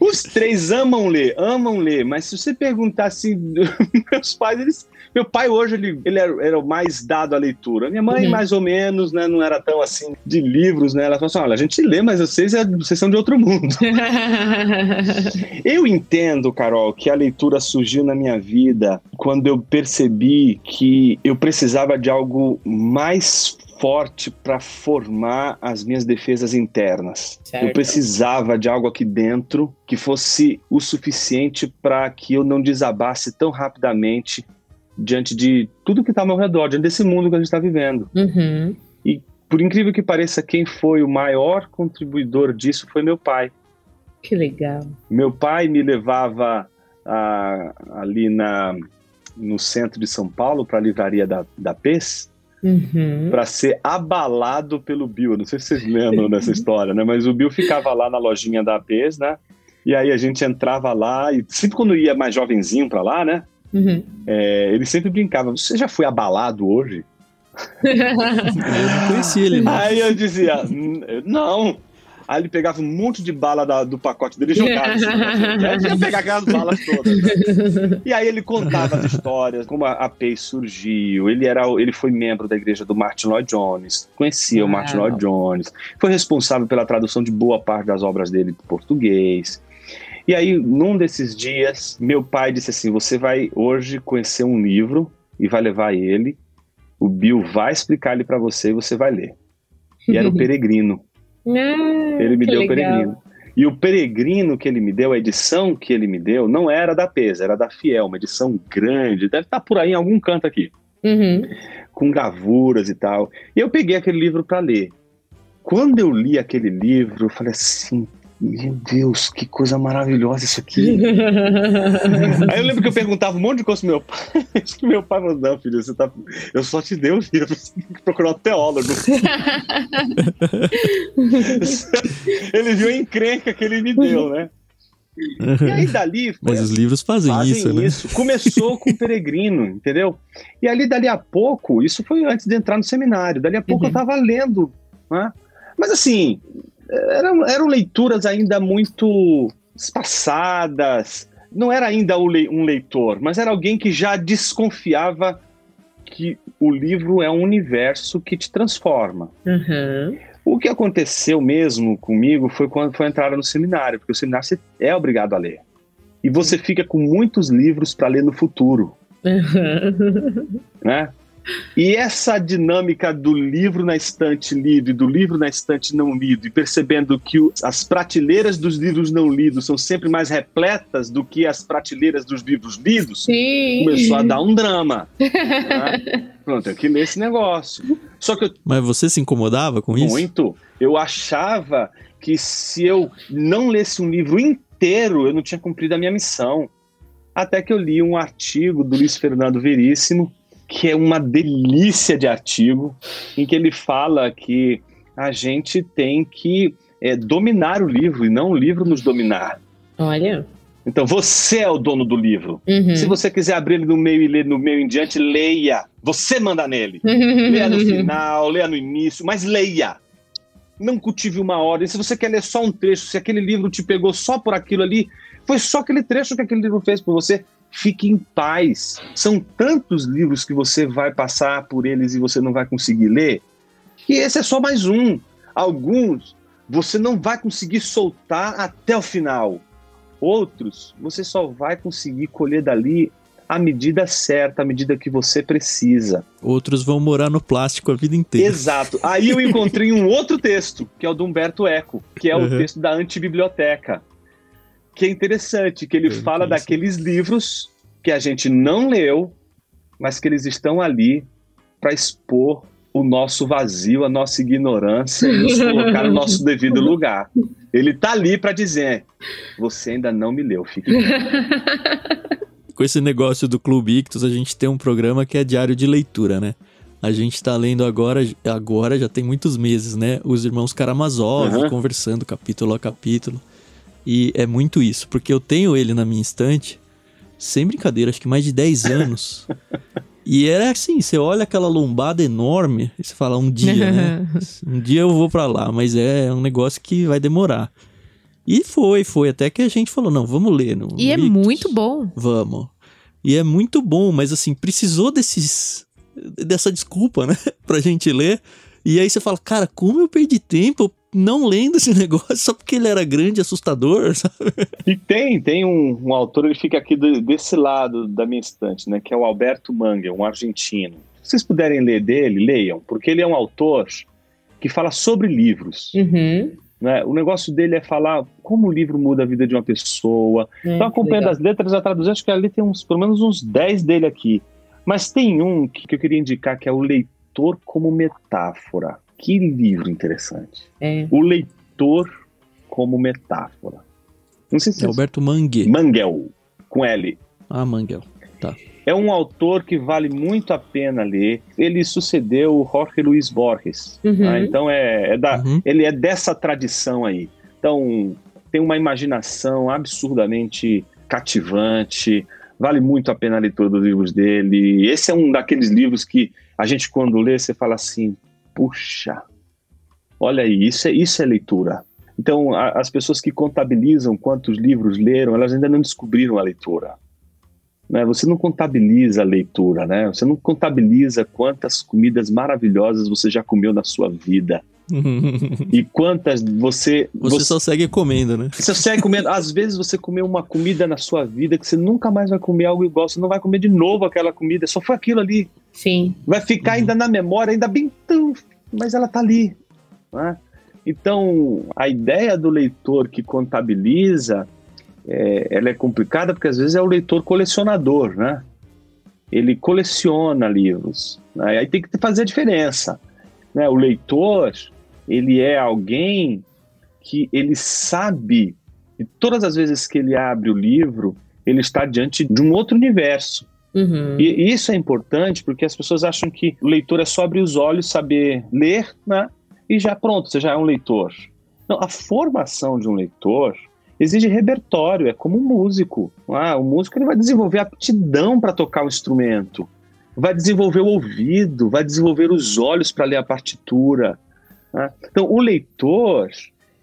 Os três amam ler, amam ler, mas se você perguntar assim, meus pais, eles, meu pai hoje ele, ele era, era, o mais dado à leitura. Minha mãe, uhum. mais ou menos, né, não era tão assim de livros, né? Ela falou assim: olha, a gente lê, mas vocês, é, vocês são de outro mundo. eu entendo, Carol, que a leitura surgiu na minha vida quando eu percebi que eu precisava de algo mais forte para formar as minhas defesas internas. Certo. Eu precisava de algo aqui dentro que fosse o suficiente para que eu não desabasse tão rapidamente diante de tudo que está ao meu redor, diante desse mundo que a gente está vivendo. Uhum. E por incrível que pareça, quem foi o maior contribuidor disso foi meu pai. Que legal. Meu pai me levava a, ali na, no centro de São Paulo para a livraria da, da PES uhum. para ser abalado pelo Bill. Não sei se vocês lembram dessa história, né? Mas o Bill ficava lá na lojinha da APs, né? E aí a gente entrava lá e sempre quando ia mais jovenzinho para lá, né? Uhum. É, ele sempre brincava: Você já foi abalado hoje? eu não conheci ele. Né? Aí eu dizia: Não. Aí ele pegava um monte de bala da, do pacote dele e jogava. assim, né? ia pegar aquelas balas todas. Né? E aí ele contava as histórias, como a, a Pace surgiu. Ele, era, ele foi membro da igreja do Martin Lloyd Jones, conhecia ah, o Martin Lloyd Jones, foi responsável pela tradução de boa parte das obras dele para português. E aí, num desses dias, meu pai disse assim: Você vai hoje conhecer um livro e vai levar ele. O Bill vai explicar ele para você e você vai ler. E era o Peregrino. Ah, ele me deu legal. o Peregrino. E o Peregrino que ele me deu, a edição que ele me deu, não era da Pesa, era da Fiel, uma edição grande, deve estar por aí em algum canto aqui. Uhum. Com gravuras e tal. E eu peguei aquele livro para ler. Quando eu li aquele livro, eu falei assim: meu Deus, que coisa maravilhosa isso aqui. Aí eu lembro que eu perguntava um monte de coisa pro meu pai. Acho que meu pai falou: Não, filho, você tá... eu só te dei o livro, você tem que procurar um teólogo. ele viu a encrenca que ele me deu, né? E aí dali. Mas os livros fazem, fazem isso, né? Isso. Começou com o Peregrino, entendeu? E ali, dali a pouco, isso foi antes de entrar no seminário, dali a pouco uhum. eu tava lendo. Né? Mas assim, eram, eram leituras ainda muito espaçadas. Não era ainda um leitor, mas era alguém que já desconfiava que o livro é um universo que te transforma. Uhum. O que aconteceu mesmo comigo foi quando foi entrar no seminário, porque o seminário você é obrigado a ler. E você fica com muitos livros para ler no futuro. Uhum. Né? E essa dinâmica do livro na estante lido e do livro na estante não lido, e percebendo que as prateleiras dos livros não lidos são sempre mais repletas do que as prateleiras dos livros lidos, Sim. começou a dar um drama. né? Pronto, eu que ler esse negócio. Só que eu, Mas você se incomodava com isso? muito, eu achava que se eu não lesse um livro inteiro, eu não tinha cumprido a minha missão. Até que eu li um artigo do Luiz Fernando Veríssimo, que é uma delícia de artigo, em que ele fala que a gente tem que é, dominar o livro e não o livro nos dominar. Olha. Então você é o dono do livro. Uhum. Se você quiser abrir ele no meio e ler no meio em diante, leia. Você manda nele. Leia no final, leia no início, mas leia. Não cultive uma ordem. Se você quer ler só um trecho, se aquele livro te pegou só por aquilo ali, foi só aquele trecho que aquele livro fez por você, fique em paz. São tantos livros que você vai passar por eles e você não vai conseguir ler, que esse é só mais um. Alguns você não vai conseguir soltar até o final. Outros você só vai conseguir colher dali a medida certa, a medida que você precisa. Outros vão morar no plástico a vida inteira. Exato. Aí eu encontrei um outro texto, que é o do Humberto Eco, que é o Uhum. texto da antibiblioteca. Que é interessante, que ele Eu fala daqueles livros que a gente não leu, mas que eles estão ali para expor o nosso vazio, a nossa ignorância e nos colocar no nosso devido lugar. Ele tá ali para dizer: você ainda não me leu, fique. Com esse negócio do Clube Ictus, a gente tem um programa que é diário de leitura, né? A gente tá lendo agora, agora já tem muitos meses, né? Os irmãos Karamazov Uhum. conversando capítulo a capítulo. E é muito isso, porque eu tenho ele na minha estante, sem brincadeira, acho que mais de 10 anos. e era assim, você olha aquela lombada enorme, e você fala, um dia, né? Um dia eu vou pra lá, mas é um negócio que vai demorar. E foi, foi, até que a gente falou, não, vamos ler. No, E é Ictus. muito bom. Vamos. E é muito bom, mas assim, precisou desses dessa desculpa, né, pra gente ler. E aí você fala, cara, como eu perdi tempo não lendo esse negócio só porque ele era grande e assustador, sabe? E tem, tem um, um autor, ele fica aqui do- desse lado da minha estante, né? Que é o Alberto Mangel, um argentino. Se vocês puderem ler dele, leiam, porque ele é um autor que fala sobre livros. Uhum. Né? O negócio dele é falar como o livro muda a vida de uma pessoa. É, Estou acompanhando legal. as letras, já traduzi, acho que ali tem uns, pelo menos uns 10 dele aqui. Mas tem um que, que eu queria indicar, que é o Leitor como Metáfora. Que livro interessante. É. O Leitor como Metáfora. Não sei se É Alberto Mangue. Mangel, com L. Ah, Mangel. É um autor que vale muito a pena ler. Ele sucedeu o Jorge Luiz Borges. Uhum. né? Então é, é da, Uhum. ele é dessa tradição aí. Então tem uma imaginação absurdamente cativante. Vale muito a pena a leitura dos livros dele. Esse é um daqueles livros que a gente quando lê você fala assim, puxa, olha aí, isso é isso é leitura. Então a- as pessoas que contabilizam quantos livros leram, elas ainda não descobriram a leitura. Né? Você não contabiliza a leitura, né? Você não contabiliza quantas comidas maravilhosas você já comeu na sua vida e quantas você Você só segue comendo, né? você segue comendo. Às vezes você comeu uma comida na sua vida que você nunca mais vai comer algo igual. Você não vai comer de novo aquela comida. Só foi aquilo ali. Sim. Vai ficar Uhum. ainda na memória, ainda bem tão. Mas ela tá ali. né? Então, a ideia do leitor que contabiliza, é, ela é complicada porque às vezes é o leitor colecionador, né? Ele coleciona livros. né? Aí tem que fazer a diferença. Né? O leitor, ele é alguém que ele sabe que todas as vezes que ele abre o livro, ele está diante de um outro universo. Uhum. E e isso é importante porque as pessoas acham que o leitor é só abrir os olhos, saber ler, né? E já pronto, você já é um leitor. Não, a formação de um leitor exige repertório, é como um músico. Ah, o músico ele vai desenvolver aptidão para tocar o instrumento, vai desenvolver o ouvido, vai desenvolver os olhos para ler a partitura. Né? Então, o leitor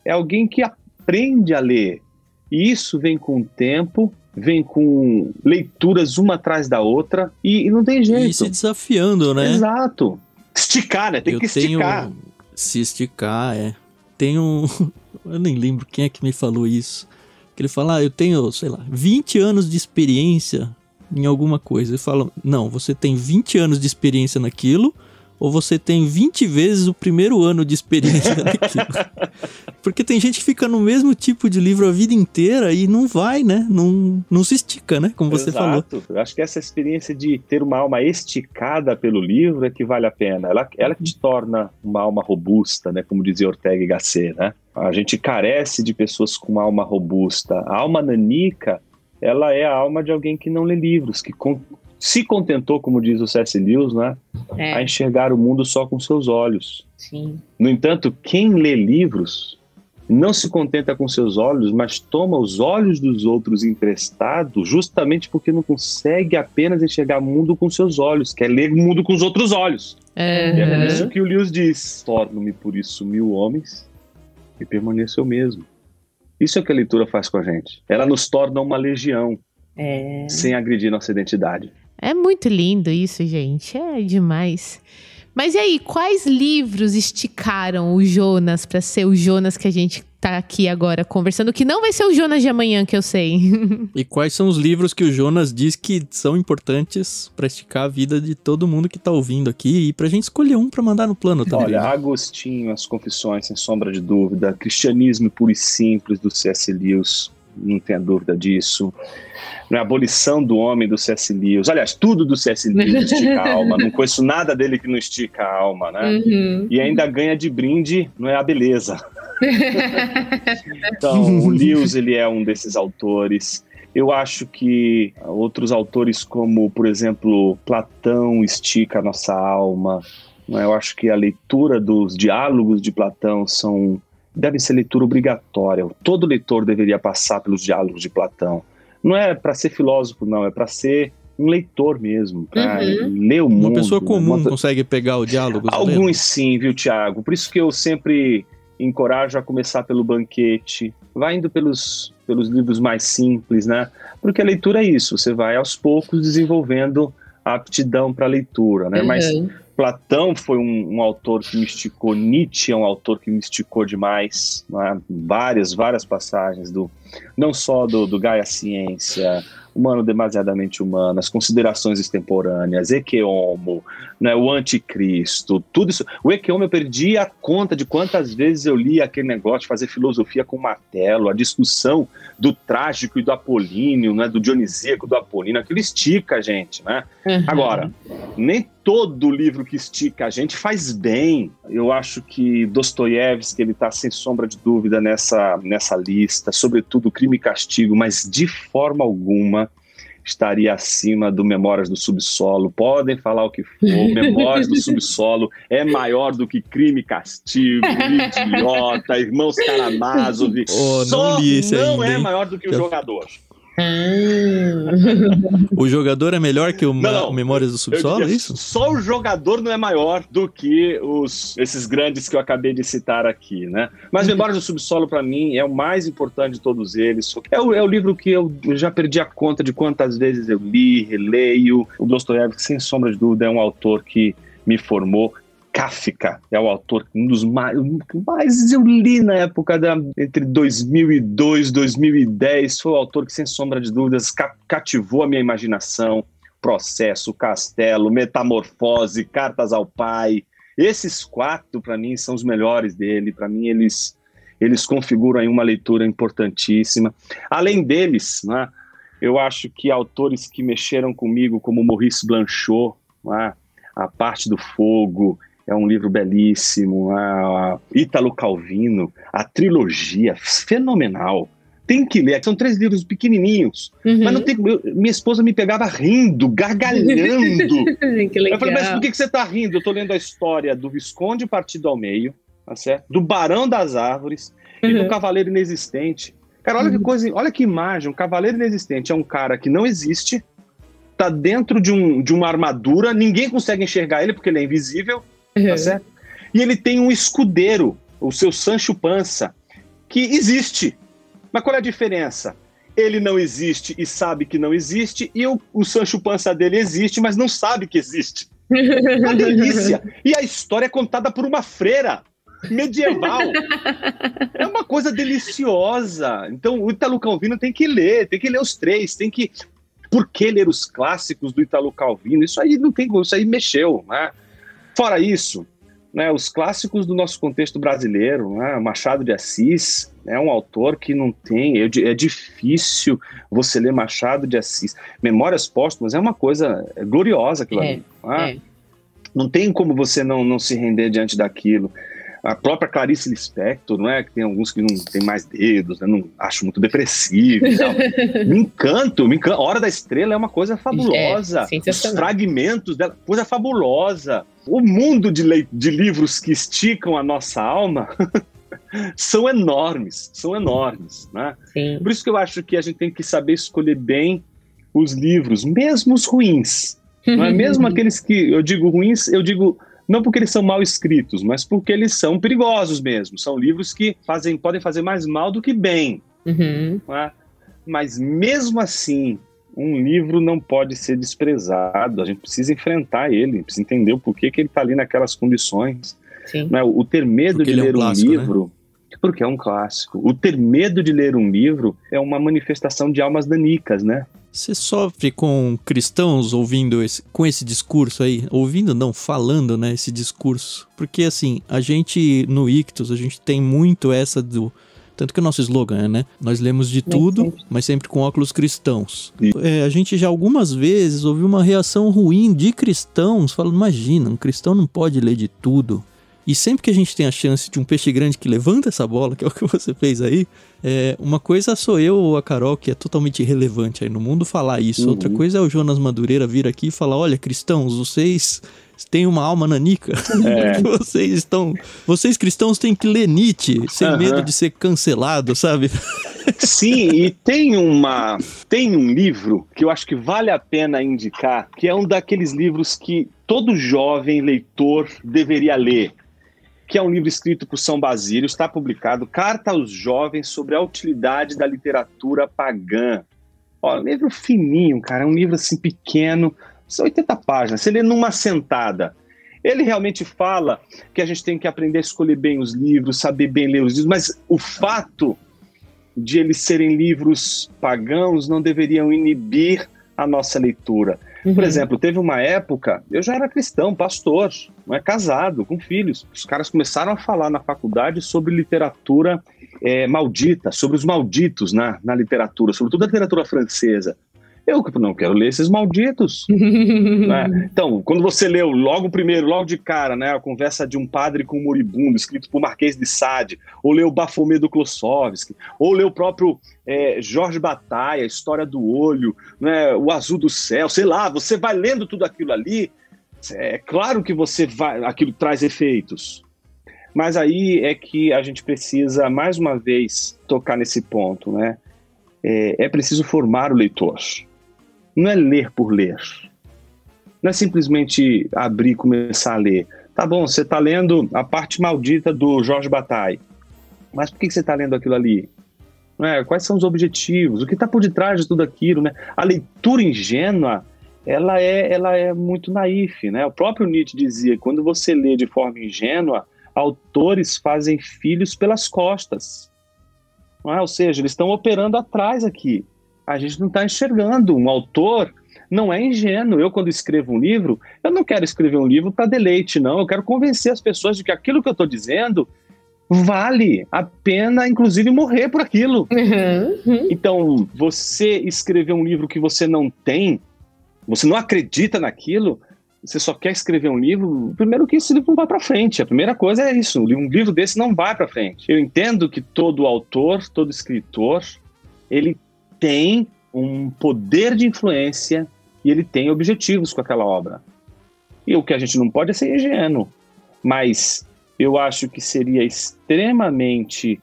é alguém que aprende a ler. E isso vem com o tempo, vem com leituras uma atrás da outra, e, e não tem E jeito. se desafiando, né? Exato. Esticar, né? Tem eu que tenho esticar. se esticar, é. Tem um, eu nem lembro quem é que me falou isso. Que ele fala: "Ah, eu tenho, sei lá, 20 anos de experiência em alguma coisa e falam: não, você tem 20 anos de experiência naquilo, ou você tem 20 vezes o primeiro ano de experiência naquilo. Porque tem gente que fica no mesmo tipo de livro a vida inteira e não vai, né? Não, não se estica, né? Como você Exato. falou. Eu acho que essa experiência de ter uma alma esticada pelo livro é que vale a pena. Ela, ela que te torna uma alma robusta, né? Como dizia Ortega y Gasset, né? A gente carece de pessoas com uma alma robusta. A alma nanica, ela é a alma de alguém que não lê livros, que se contentou, como diz o C.S. Lewis, né, é. a enxergar o mundo só com seus olhos. Sim. No entanto, quem lê livros não se contenta com seus olhos, mas toma os olhos dos outros emprestados, justamente porque não consegue apenas enxergar o mundo com seus olhos, quer ler o mundo com os outros olhos. Uhum. É por isso que o Lewis diz: torno-me por isso mil homens e permaneço eu mesmo. Isso é o que a leitura faz com a gente. Ela nos torna uma legião, é... sem agredir nossa identidade. É muito lindo isso, gente. É demais. Mas e aí, quais livros esticaram o Jonas para ser o Jonas que a gente tá aqui agora conversando, que não vai ser o Jonas de amanhã, que eu sei. e quais são os livros que o Jonas diz que são importantes para esticar a vida de todo mundo que tá ouvindo aqui e pra gente escolher um para mandar no plano também. Olha, Agostinho, As Confissões, sem sombra de dúvida, Cristianismo Puro e Simples, do C.S. Lewis, não tenha dúvida disso. Né, a abolição do homem do C.S. Lewis. Aliás, tudo do C.S. Lewis estica a alma. Não conheço nada dele que não estica a alma, né? Uhum. E ainda ganha de brinde, não é a beleza. então, o Lewis, ele é um desses autores. Eu acho que outros autores como, por exemplo, Platão estica a nossa alma. Né? Eu acho que a leitura dos diálogos de Platão são deve ser leitura obrigatória. Todo leitor deveria passar pelos diálogos de Platão. Não é para ser filósofo, não, é para ser um leitor mesmo, para uhum. ler o mundo. Uma pessoa comum uma... consegue pegar o diálogo? Alguns sim, viu, Tiago? Por isso que eu sempre encorajo a começar pelo banquete, vai indo pelos, pelos livros mais simples, né? Porque a leitura é isso, você vai aos poucos desenvolvendo a aptidão para a leitura, né? Uhum. Mas Platão foi um, um, autor que me esticou, Nietzsche é um autor que me esticou demais, né? várias, várias passagens do não só do, do Gaia Ciência, Humano Demasiadamente Humano, as considerações extemporâneas, Equeomo, né, o Anticristo, tudo isso. O Equeomo eu perdi a conta de quantas vezes eu li aquele negócio de fazer filosofia com martelo, a discussão do trágico e do apolíneo, né, do dionisíaco, do apolíneo, aquilo estica gente, né? Uhum. Agora, nem todo livro que estica a gente faz bem. Eu acho que Dostoiévski ele está sem sombra de dúvida nessa, nessa lista, sobretudo Crime e Castigo, mas de forma alguma estaria acima do Memórias do Subsolo. Podem falar o que for, Memórias do Subsolo é maior do que Crime e Castigo, Idiota, Irmãos Karamazov. Oh, Só não, não é maior do que o jogador. O jogador é melhor que o, não, não, Memórias do Subsolo, é isso? Só o jogador não é maior do que os, esses grandes que eu acabei de citar aqui, né? Mas Memórias do Subsolo, para mim, é o mais importante de todos eles. É o, é o livro que eu já perdi a conta de quantas vezes eu li, releio. O Dostoiévski, sem sombra de dúvida, é um autor que me formou. Kafka é o autor, um dos mais, mais eu li na época da, entre 2002 e 2010. Foi o autor que, sem sombra de dúvidas, cativou a minha imaginação. Processo, Castelo, Metamorfose, Cartas ao Pai. Esses quatro, para mim, são os melhores dele. Para mim, eles, eles configuram aí uma leitura importantíssima. Além deles, né, eu acho que autores que mexeram comigo, como Maurice Blanchot, né, A Parte do Fogo, é um livro belíssimo. A Ítalo Calvino, a trilogia, fenomenal. Tem que ler. São três livros pequenininhos. Uhum. Mas não tem. minha esposa me pegava rindo, gargalhando. Eu falei, mas por que, que você está rindo? Eu estou lendo a história do Visconde Partido ao Meio, tá certo? do Barão das Árvores uhum. e do uhum. Cavaleiro Inexistente. Cara, olha uhum. que coisa, olha que imagem. Um cavaleiro inexistente é um cara que não existe, tá dentro de, um, de uma armadura, ninguém consegue enxergar ele porque ele é invisível. Uhum. Tá certo? E ele tem um escudeiro, o seu Sancho Pança, que existe. Mas qual é a diferença? Ele não existe e sabe que não existe, e o, o Sancho Pança dele existe, mas não sabe que existe. Uma delícia! E a história é contada por uma freira medieval. É uma coisa deliciosa. Então, o Italo Calvino tem que ler, tem que ler os três, tem que Por que ler os clássicos do Italo Calvino? Isso aí não tem, isso aí mexeu, né? Fora isso, né, os clássicos do nosso contexto brasileiro, né, Machado de Assis é um autor que não tem, é, é difícil você ler Machado de Assis. Memórias Póstumas é uma coisa gloriosa aquilo é, ali. Né? É. Não tem como você não, não se render diante daquilo a própria Clarice Lispector, não é? Que tem alguns que não tem mais dedos, né? não acho muito depressivo me encanto, me encanto. Hora da Estrela é uma coisa fabulosa. É, Os fragmentos dela, coisa fabulosa. O mundo de, de livros que esticam a nossa alma são enormes, são enormes, né? Sim. Por isso que eu acho que a gente tem que saber escolher bem os livros, mesmo os ruins. Não é? Mesmo aqueles que eu digo ruins, eu digo não porque eles são mal escritos, mas porque eles são perigosos mesmo. São livros que fazem, podem fazer mais mal do que bem. Uhum. É? Mas mesmo assim, um livro não pode ser desprezado. A gente precisa enfrentar ele, precisa entender o porquê que ele está ali naquelas condições. Sim. É? O ter medo porque de ler é um, clássico, um né? livro. Né? Porque é um clássico. O ter medo de ler um livro é uma manifestação de almas danicas, né? Você sofre com cristãos ouvindo esse, com esse discurso aí? Ouvindo não, falando, né, esse discurso. Porque assim, a gente no Ictus, a gente tem muito essa do tanto que o nosso slogan é, né? Nós lemos de tudo, mas sempre com óculos cristãos. É, a gente já algumas vezes ouviu uma reação ruim de cristãos, falando: imagina, um cristão não pode ler de tudo. E sempre que a gente tem a chance de um peixe grande que levanta essa bola, que é o que você fez aí, é, uma coisa sou eu ou a Carol, que é totalmente irrelevante aí no mundo, falar isso. Uhum. Outra coisa é o Jonas Madureira vir aqui e falar: olha, cristãos, vocês têm uma alma nanica. É. vocês estão. Vocês cristãos têm que ler Nietzsche, sem uhum. medo de ser cancelado, sabe? Sim, e tem uma tem um livro que eu acho que vale a pena indicar, que é um daqueles livros que todo jovem leitor deveria ler que é um livro escrito por São Basílio, está publicado, Carta aos Jovens sobre a Utilidade da Literatura Pagã. Ó, um livro fininho, cara, um livro assim pequeno, são 80 páginas, você lê numa sentada. Ele realmente fala que a gente tem que aprender a escolher bem os livros, saber bem ler os livros, mas o fato de eles serem livros pagãos não deveriam inibir a nossa leitura. Uhum. Por exemplo, teve uma época, eu já era cristão, pastor, não é casado, com filhos. Os caras começaram a falar na faculdade sobre literatura é, maldita, sobre os malditos na, na literatura, sobretudo a literatura francesa. Eu não quero ler esses malditos. né? Então, quando você leu logo primeiro, logo de cara, né, a conversa de um padre com um moribundo, escrito por Marquês de Sade, ou leu Bafomé do Klossowski, ou leu o próprio é, Jorge Bataille, a História do Olho, né, O Azul do Céu, sei lá, você vai lendo tudo aquilo ali, é claro que você vai, aquilo traz efeitos. Mas aí é que a gente precisa, mais uma vez, tocar nesse ponto, né? É, é preciso formar o leitor não é ler por ler. Não é simplesmente abrir e começar a ler. Tá bom, você está lendo a parte maldita do Jorge Bataille. Mas por que você está lendo aquilo ali? É, quais são os objetivos? O que está por detrás de tudo aquilo? Né? A leitura ingênua ela é, ela é muito naif. Né? O próprio Nietzsche dizia quando você lê de forma ingênua, autores fazem filhos pelas costas. É? Ou seja, eles estão operando atrás aqui a gente não está enxergando. Um autor não é ingênuo. Eu, quando escrevo um livro, eu não quero escrever um livro para deleite, não. Eu quero convencer as pessoas de que aquilo que eu estou dizendo vale a pena, inclusive, morrer por aquilo. Uhum. Então, você escrever um livro que você não tem, você não acredita naquilo, você só quer escrever um livro, primeiro que esse livro não vai para frente. A primeira coisa é isso, um livro desse não vai para frente. Eu entendo que todo autor, todo escritor, ele tem um poder de influência e ele tem objetivos com aquela obra. E o que a gente não pode é ser ingênuo, mas eu acho que seria extremamente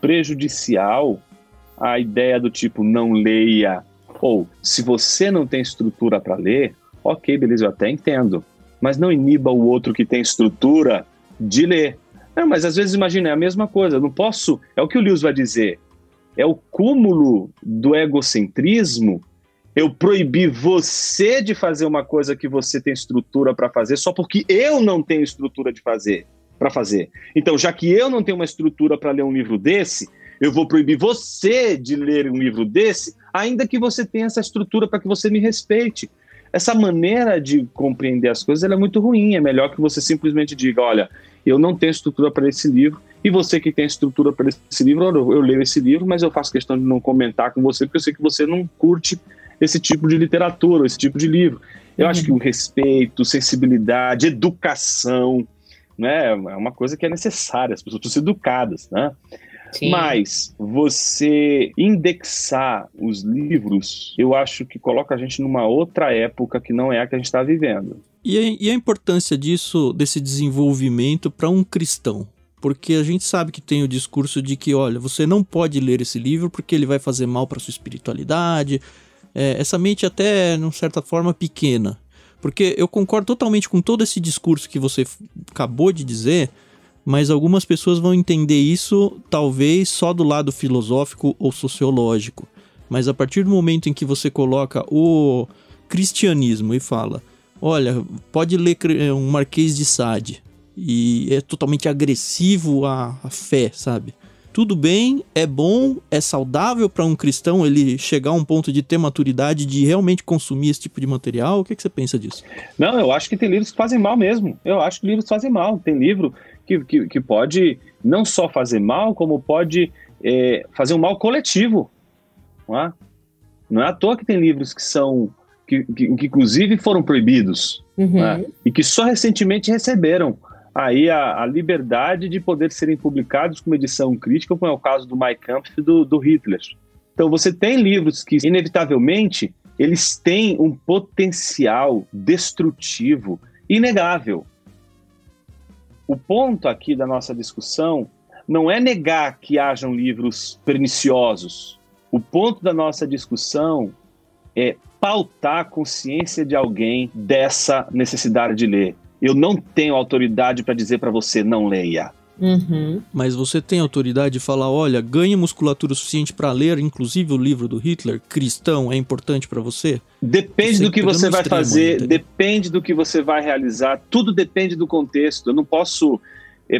prejudicial a ideia do tipo não leia. Ou se você não tem estrutura para ler, ok, beleza, eu até entendo, mas não iniba o outro que tem estrutura de ler. Não, mas às vezes imagina, é a mesma coisa, eu não posso, é o que o Lewis vai dizer, é o cúmulo do egocentrismo eu proibir você de fazer uma coisa que você tem estrutura para fazer só porque eu não tenho estrutura de fazer para fazer. Então, já que eu não tenho uma estrutura para ler um livro desse, eu vou proibir você de ler um livro desse, ainda que você tenha essa estrutura para que você me respeite. Essa maneira de compreender as coisas é muito ruim. É melhor que você simplesmente diga: olha, eu não tenho estrutura para esse livro, e você que tem estrutura para esse livro, eu, leio esse livro, mas eu faço questão de não comentar com você, porque eu sei que você não curte esse tipo de literatura, esse tipo de livro. Eu uhum. acho que o respeito, sensibilidade, educação, né, é uma coisa que é necessária, as pessoas precisam ser educadas, né? Sim. Mas você indexar os livros, eu acho que coloca a gente numa outra época que não é a que a gente está vivendo. E a, e a importância disso, desse desenvolvimento para um cristão? Porque a gente sabe que tem o discurso de que, olha, você não pode ler esse livro porque ele vai fazer mal para sua espiritualidade. É, essa mente até, de certa forma, pequena. Porque eu concordo totalmente com todo esse discurso que você acabou de dizer, mas algumas pessoas vão entender isso talvez só do lado filosófico ou sociológico. Mas a partir do momento em que você coloca o cristianismo e fala: olha, pode ler um Marquês de Sade e é totalmente agressivo à, fé, sabe? Tudo bem, é bom, é saudável para um cristão ele chegar a um ponto de ter maturidade de realmente consumir esse tipo de material? O que, que você pensa disso? Não, eu acho que tem livros que fazem mal mesmo. Eu acho que livros fazem mal. Tem livro que, que, que pode não só fazer mal, como pode é, fazer um mal coletivo. Não é? não é à toa que tem livros que são, que, que, que inclusive foram proibidos uhum. é? e que só recentemente receberam aí a, a, liberdade de poder serem publicados com edição crítica, como é o caso do Mein Kampf e do, do Hitler. Então você tem livros que, inevitavelmente, eles têm um potencial destrutivo inegável. O ponto aqui da nossa discussão não é negar que hajam livros perniciosos. O ponto da nossa discussão é pautar a consciência de alguém dessa necessidade de ler. Eu não tenho autoridade para dizer para você não leia. Uhum. Mas você tem autoridade de falar, olha, ganhe musculatura suficiente para ler, inclusive o livro do Hitler, cristão, é importante para você? Depende você do que você vai fazer, depende do que você vai realizar, tudo depende do contexto. Eu não posso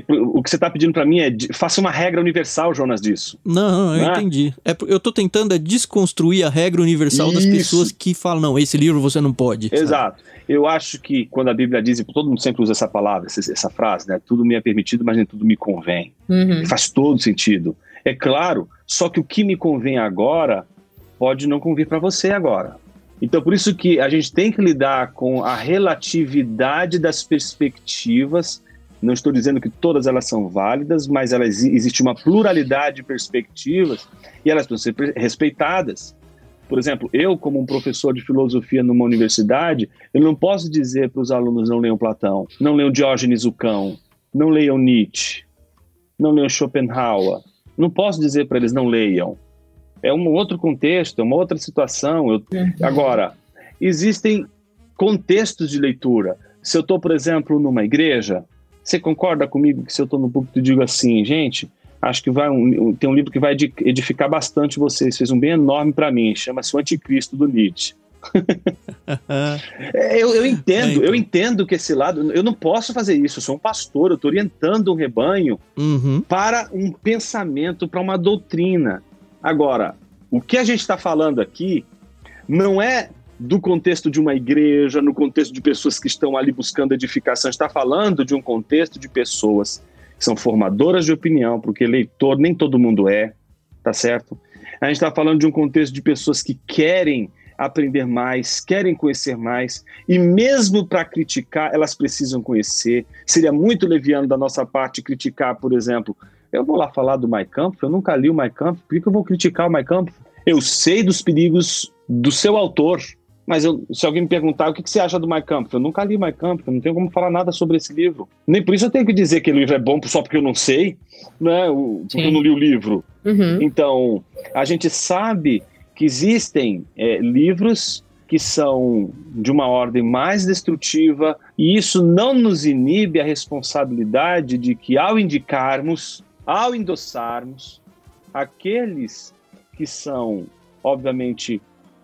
o que você está pedindo para mim é faça uma regra universal, Jonas, disso. Não, eu não é? entendi. É, eu estou tentando é desconstruir a regra universal Isso. das pessoas que falam, não, esse livro você não pode. Exato. Sabe? Eu acho que quando a Bíblia diz, e todo mundo sempre usa essa palavra, essa, essa frase, né? Tudo me é permitido, mas nem tudo me convém. Uhum. Faz todo sentido. É claro, só que o que me convém agora pode não convir para você agora. Então, por isso que a gente tem que lidar com a relatividade das perspectivas não estou dizendo que todas elas são válidas, mas elas, existe uma pluralidade de perspectivas e elas precisam ser respeitadas. Por exemplo, eu, como um professor de filosofia numa universidade, eu não posso dizer para os alunos não leiam Platão, não leiam Diógenes o Cão, não leiam Nietzsche, não leiam Schopenhauer. Não posso dizer para eles não leiam. É um outro contexto, é uma outra situação. Eu... Uhum. Agora, existem contextos de leitura. Se eu estou, por exemplo, numa igreja, você concorda comigo que se eu estou no público e digo assim, gente, acho que vai um, tem um livro que vai edificar bastante vocês, fez um bem enorme para mim, chama-se O Anticristo do Nietzsche. É, eu, eu, entendo, então. eu entendo que esse lado, eu não posso fazer isso, eu sou um pastor, eu estou orientando um rebanho uhum. para um pensamento, para uma doutrina. Agora, o que a gente está falando aqui não é do contexto de uma igreja, no contexto de pessoas que estão ali buscando edificação. está falando de um contexto de pessoas que são formadoras de opinião, porque eleitor nem todo mundo é, tá certo? A gente está falando de um contexto de pessoas que querem aprender mais, querem conhecer mais, e mesmo para criticar, elas precisam conhecer. Seria muito leviano da nossa parte criticar, por exemplo, eu vou lá falar do My Camp, eu nunca li o My Camp, por que eu vou criticar o My Camp? Eu sei dos perigos do seu autor, mas eu, se alguém me perguntar o que, que você acha do My Camp, eu nunca li My Camp, eu não tenho como falar nada sobre esse livro. Nem por isso eu tenho que dizer que o livro é bom só porque eu não sei, né? porque Sim. eu não li o livro. Uhum. Então, a gente sabe que existem é, livros que são de uma ordem mais destrutiva, e isso não nos inibe a responsabilidade de que, ao indicarmos, ao endossarmos, aqueles que são, obviamente,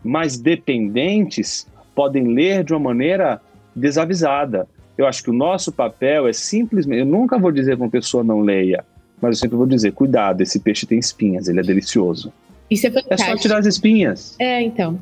mais dependentes podem ler de uma maneira desavisada. Eu acho que o nosso papel é simplesmente. Eu nunca vou dizer para uma pessoa não leia, mas eu sempre vou dizer: cuidado, esse peixe tem espinhas, ele é delicioso. Isso é fantástico. É só tirar as espinhas. É, então.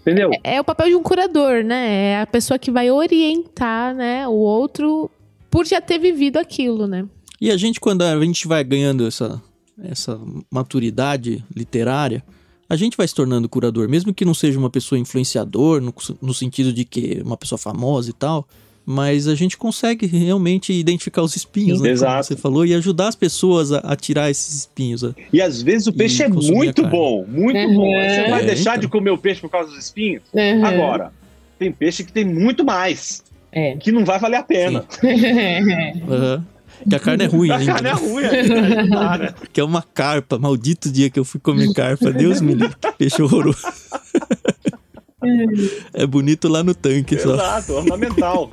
Entendeu? É, é, o papel de um curador, né? É a pessoa que vai orientar, né, o outro por já ter vivido aquilo, né? E a gente, quando a gente vai ganhando essa, essa maturidade literária, a gente vai se tornando curador, mesmo que não seja uma pessoa influenciador, no, no sentido de que uma pessoa famosa e tal, mas a gente consegue realmente identificar os espinhos, né? Exato. Como você falou, e ajudar as pessoas a, a tirar esses espinhos. Né? E às vezes o peixe é muito bom, muito uhum. bom. Você vai é, deixar então. de comer o peixe por causa dos espinhos? Uhum. Agora, tem peixe que tem muito mais. É. Que não vai valer a pena. uhum. Que a carne é ruim a ainda. A carne é ruim ainda. Né? que é uma carpa. Maldito dia que eu fui comer carpa. Deus me livre. Peixe horroroso. é bonito lá no tanque Exato, só. Exato, ornamental.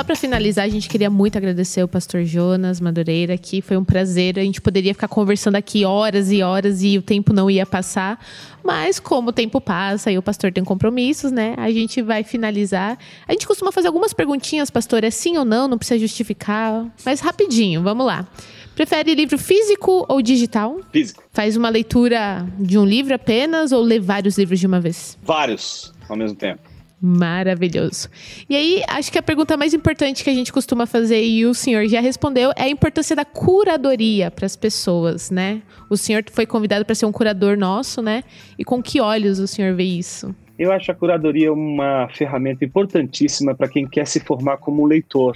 Só para finalizar, a gente queria muito agradecer o pastor Jonas Madureira, que foi um prazer. A gente poderia ficar conversando aqui horas e horas e o tempo não ia passar. Mas como o tempo passa e o pastor tem compromissos, né? A gente vai finalizar. A gente costuma fazer algumas perguntinhas, pastor, é sim ou não, não precisa justificar. Mas rapidinho, vamos lá. Prefere livro físico ou digital? Físico. Faz uma leitura de um livro apenas ou lê vários livros de uma vez? Vários ao mesmo tempo. Maravilhoso. E aí, acho que a pergunta mais importante que a gente costuma fazer, e o senhor já respondeu, é a importância da curadoria para as pessoas, né? O senhor foi convidado para ser um curador nosso, né? E com que olhos o senhor vê isso? Eu acho a curadoria uma ferramenta importantíssima para quem quer se formar como leitor.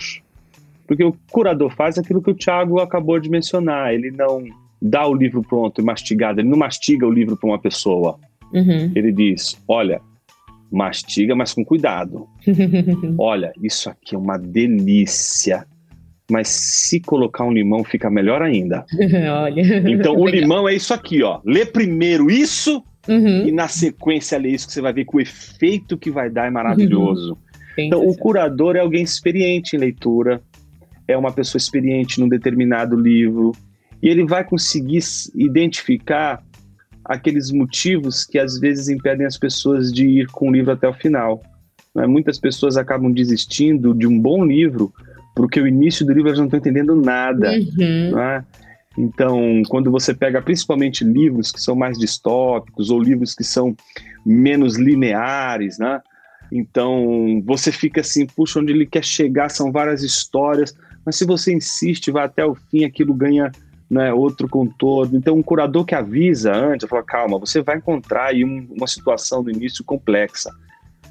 Porque o curador faz aquilo que o Tiago acabou de mencionar. Ele não dá o livro pronto e mastigado, ele não mastiga o livro para uma pessoa. Uhum. Ele diz: olha, mastiga, mas com cuidado. Olha, isso aqui é uma delícia. Mas se colocar um limão, fica melhor ainda. Olha. Então, o limão é isso aqui, ó. Lê primeiro isso uhum. e na sequência lê isso, que você vai ver que o efeito que vai dar é maravilhoso. Uhum. Então, o curador é alguém experiente em leitura, é uma pessoa experiente num determinado livro, e ele vai conseguir identificar aqueles motivos que às vezes impedem as pessoas de ir com o livro até o final. Né? Muitas pessoas acabam desistindo de um bom livro porque o início do livro elas não estão entendendo nada. Uhum. Né? Então, quando você pega principalmente livros que são mais distópicos ou livros que são menos lineares, né? Então, você fica assim, puxa, onde ele quer chegar são várias histórias, mas se você insiste, vai até o fim, aquilo ganha né, outro contorno. Então, um curador que avisa antes, fala, calma, você vai encontrar aí um, uma situação no início complexa.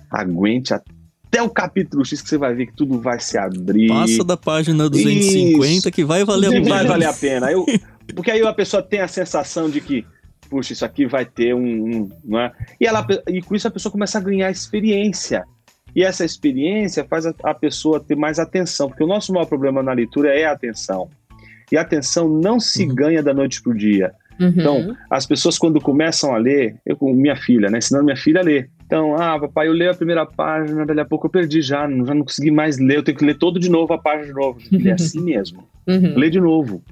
Aguente até o capítulo X que você vai ver que tudo vai se abrir. Passa da página 250 Isso. que vai valer a pena. Vai valer a pena. Eu, porque aí a pessoa tem a sensação de que, puxa, isso aqui vai ter um. um é? e, ela, e com isso a pessoa começa a ganhar experiência. E essa experiência faz a, a pessoa ter mais atenção, porque o nosso maior problema na leitura é a atenção. E a atenção não se uhum. ganha da noite para o dia. Uhum. Então, as pessoas quando começam a ler, eu com minha filha, né? Ensinando minha filha a ler. Então, ah, papai, eu leio a primeira página, dali a pouco eu perdi já, já não consegui mais ler, eu tenho que ler todo de novo a página de novo. É assim mesmo. Uhum. Lê de novo.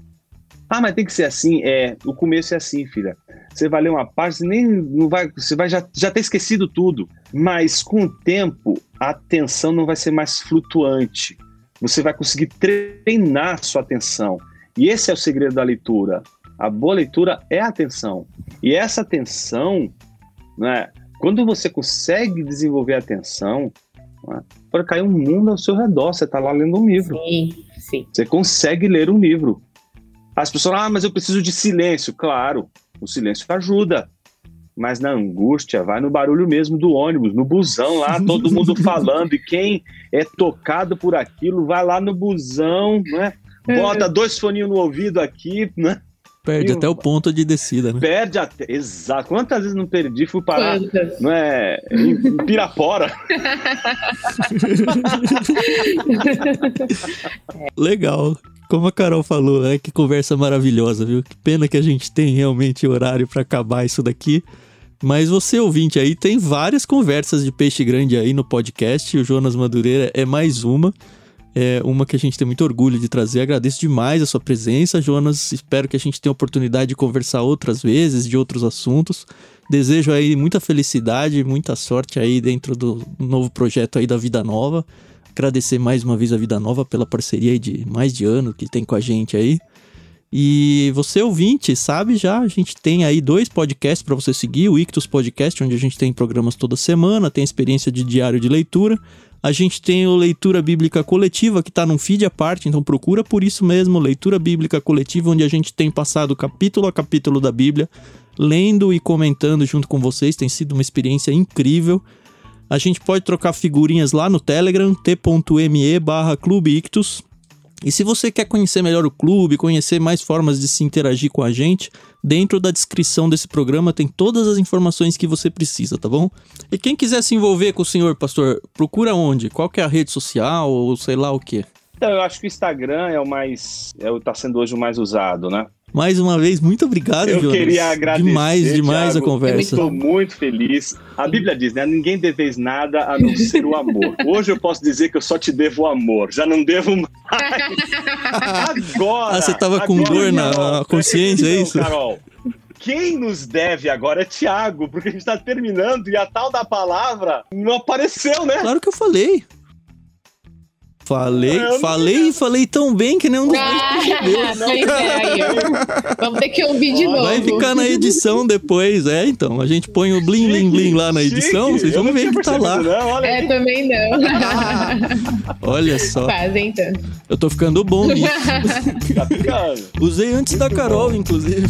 Ah, mas tem que ser assim? É, o começo é assim, filha. Você vai ler uma página, você nem não vai, você vai já, já ter esquecido tudo. Mas com o tempo, a atenção não vai ser mais flutuante. Você vai conseguir treinar sua atenção. E esse é o segredo da leitura. A boa leitura é a atenção. E essa atenção, né, quando você consegue desenvolver a atenção, né, pode cair um mundo ao seu redor. Você está lá lendo um livro. Sim, sim. Você consegue ler um livro. As pessoas, ah, mas eu preciso de silêncio. Claro, o silêncio ajuda. Mas na angústia, vai no barulho mesmo do ônibus, no busão lá, todo mundo falando. E quem é tocado por aquilo, vai lá no busão, né? Bota dois foninhos no ouvido aqui, né? Perde e até o ponto de descida, né? Perde até. Exato. Quantas vezes não perdi? Fui parar não é, em, em Pirapora. Legal. Como a Carol falou, é que conversa maravilhosa, viu? Que pena que a gente tem realmente horário para acabar isso daqui. Mas você, ouvinte aí, tem várias conversas de peixe grande aí no podcast. O Jonas Madureira é mais uma. É uma que a gente tem muito orgulho de trazer. Agradeço demais a sua presença, Jonas. Espero que a gente tenha oportunidade de conversar outras vezes de outros assuntos. Desejo aí muita felicidade, muita sorte aí dentro do novo projeto aí da Vida Nova. Agradecer mais uma vez a Vida Nova pela parceria de mais de ano que tem com a gente aí. E você ouvinte, sabe já, a gente tem aí dois podcasts para você seguir, o Ictus Podcast, onde a gente tem programas toda semana, tem experiência de diário de leitura. A gente tem o Leitura Bíblica Coletiva, que está num feed à parte, então procura por isso mesmo, Leitura Bíblica Coletiva, onde a gente tem passado capítulo a capítulo da Bíblia, lendo e comentando junto com vocês, tem sido uma experiência incrível. A gente pode trocar figurinhas lá no Telegram, t.me barra Clube Ictus. E se você quer conhecer melhor o clube, conhecer mais formas de se interagir com a gente, dentro da descrição desse programa tem todas as informações que você precisa, tá bom? E quem quiser se envolver com o senhor, pastor, procura onde? Qual que é a rede social ou sei lá o que? Então, eu acho que o Instagram é o mais. É, tá sendo hoje o mais usado, né? Mais uma vez, muito obrigado, Eu Jonas. queria agradecer. Demais, demais Thiago. a conversa. Estou muito feliz. A Bíblia diz, né? Ninguém deveis nada a não ser o amor. Hoje eu posso dizer que eu só te devo o amor. Já não devo mais. Agora. Ah, você tava com agora, dor na Carol, consciência, é não, isso? Carol. Quem nos deve agora é Tiago, porque a gente está terminando e a tal da palavra não apareceu, né? Claro que eu falei. Falei, falei e falei tão bem que nem um dos dois Ah, percebeu. pois é. Vamos ter que ouvir de novo. Vai ficar na edição depois, é, então. A gente põe o blim, blim, blim lá na edição, Chique. vocês vão ver que tá lá. Não, olha É, também não. Olha só, Fazem então. eu tô ficando bom nisso. Tá ficando. Usei antes da Carol, inclusive.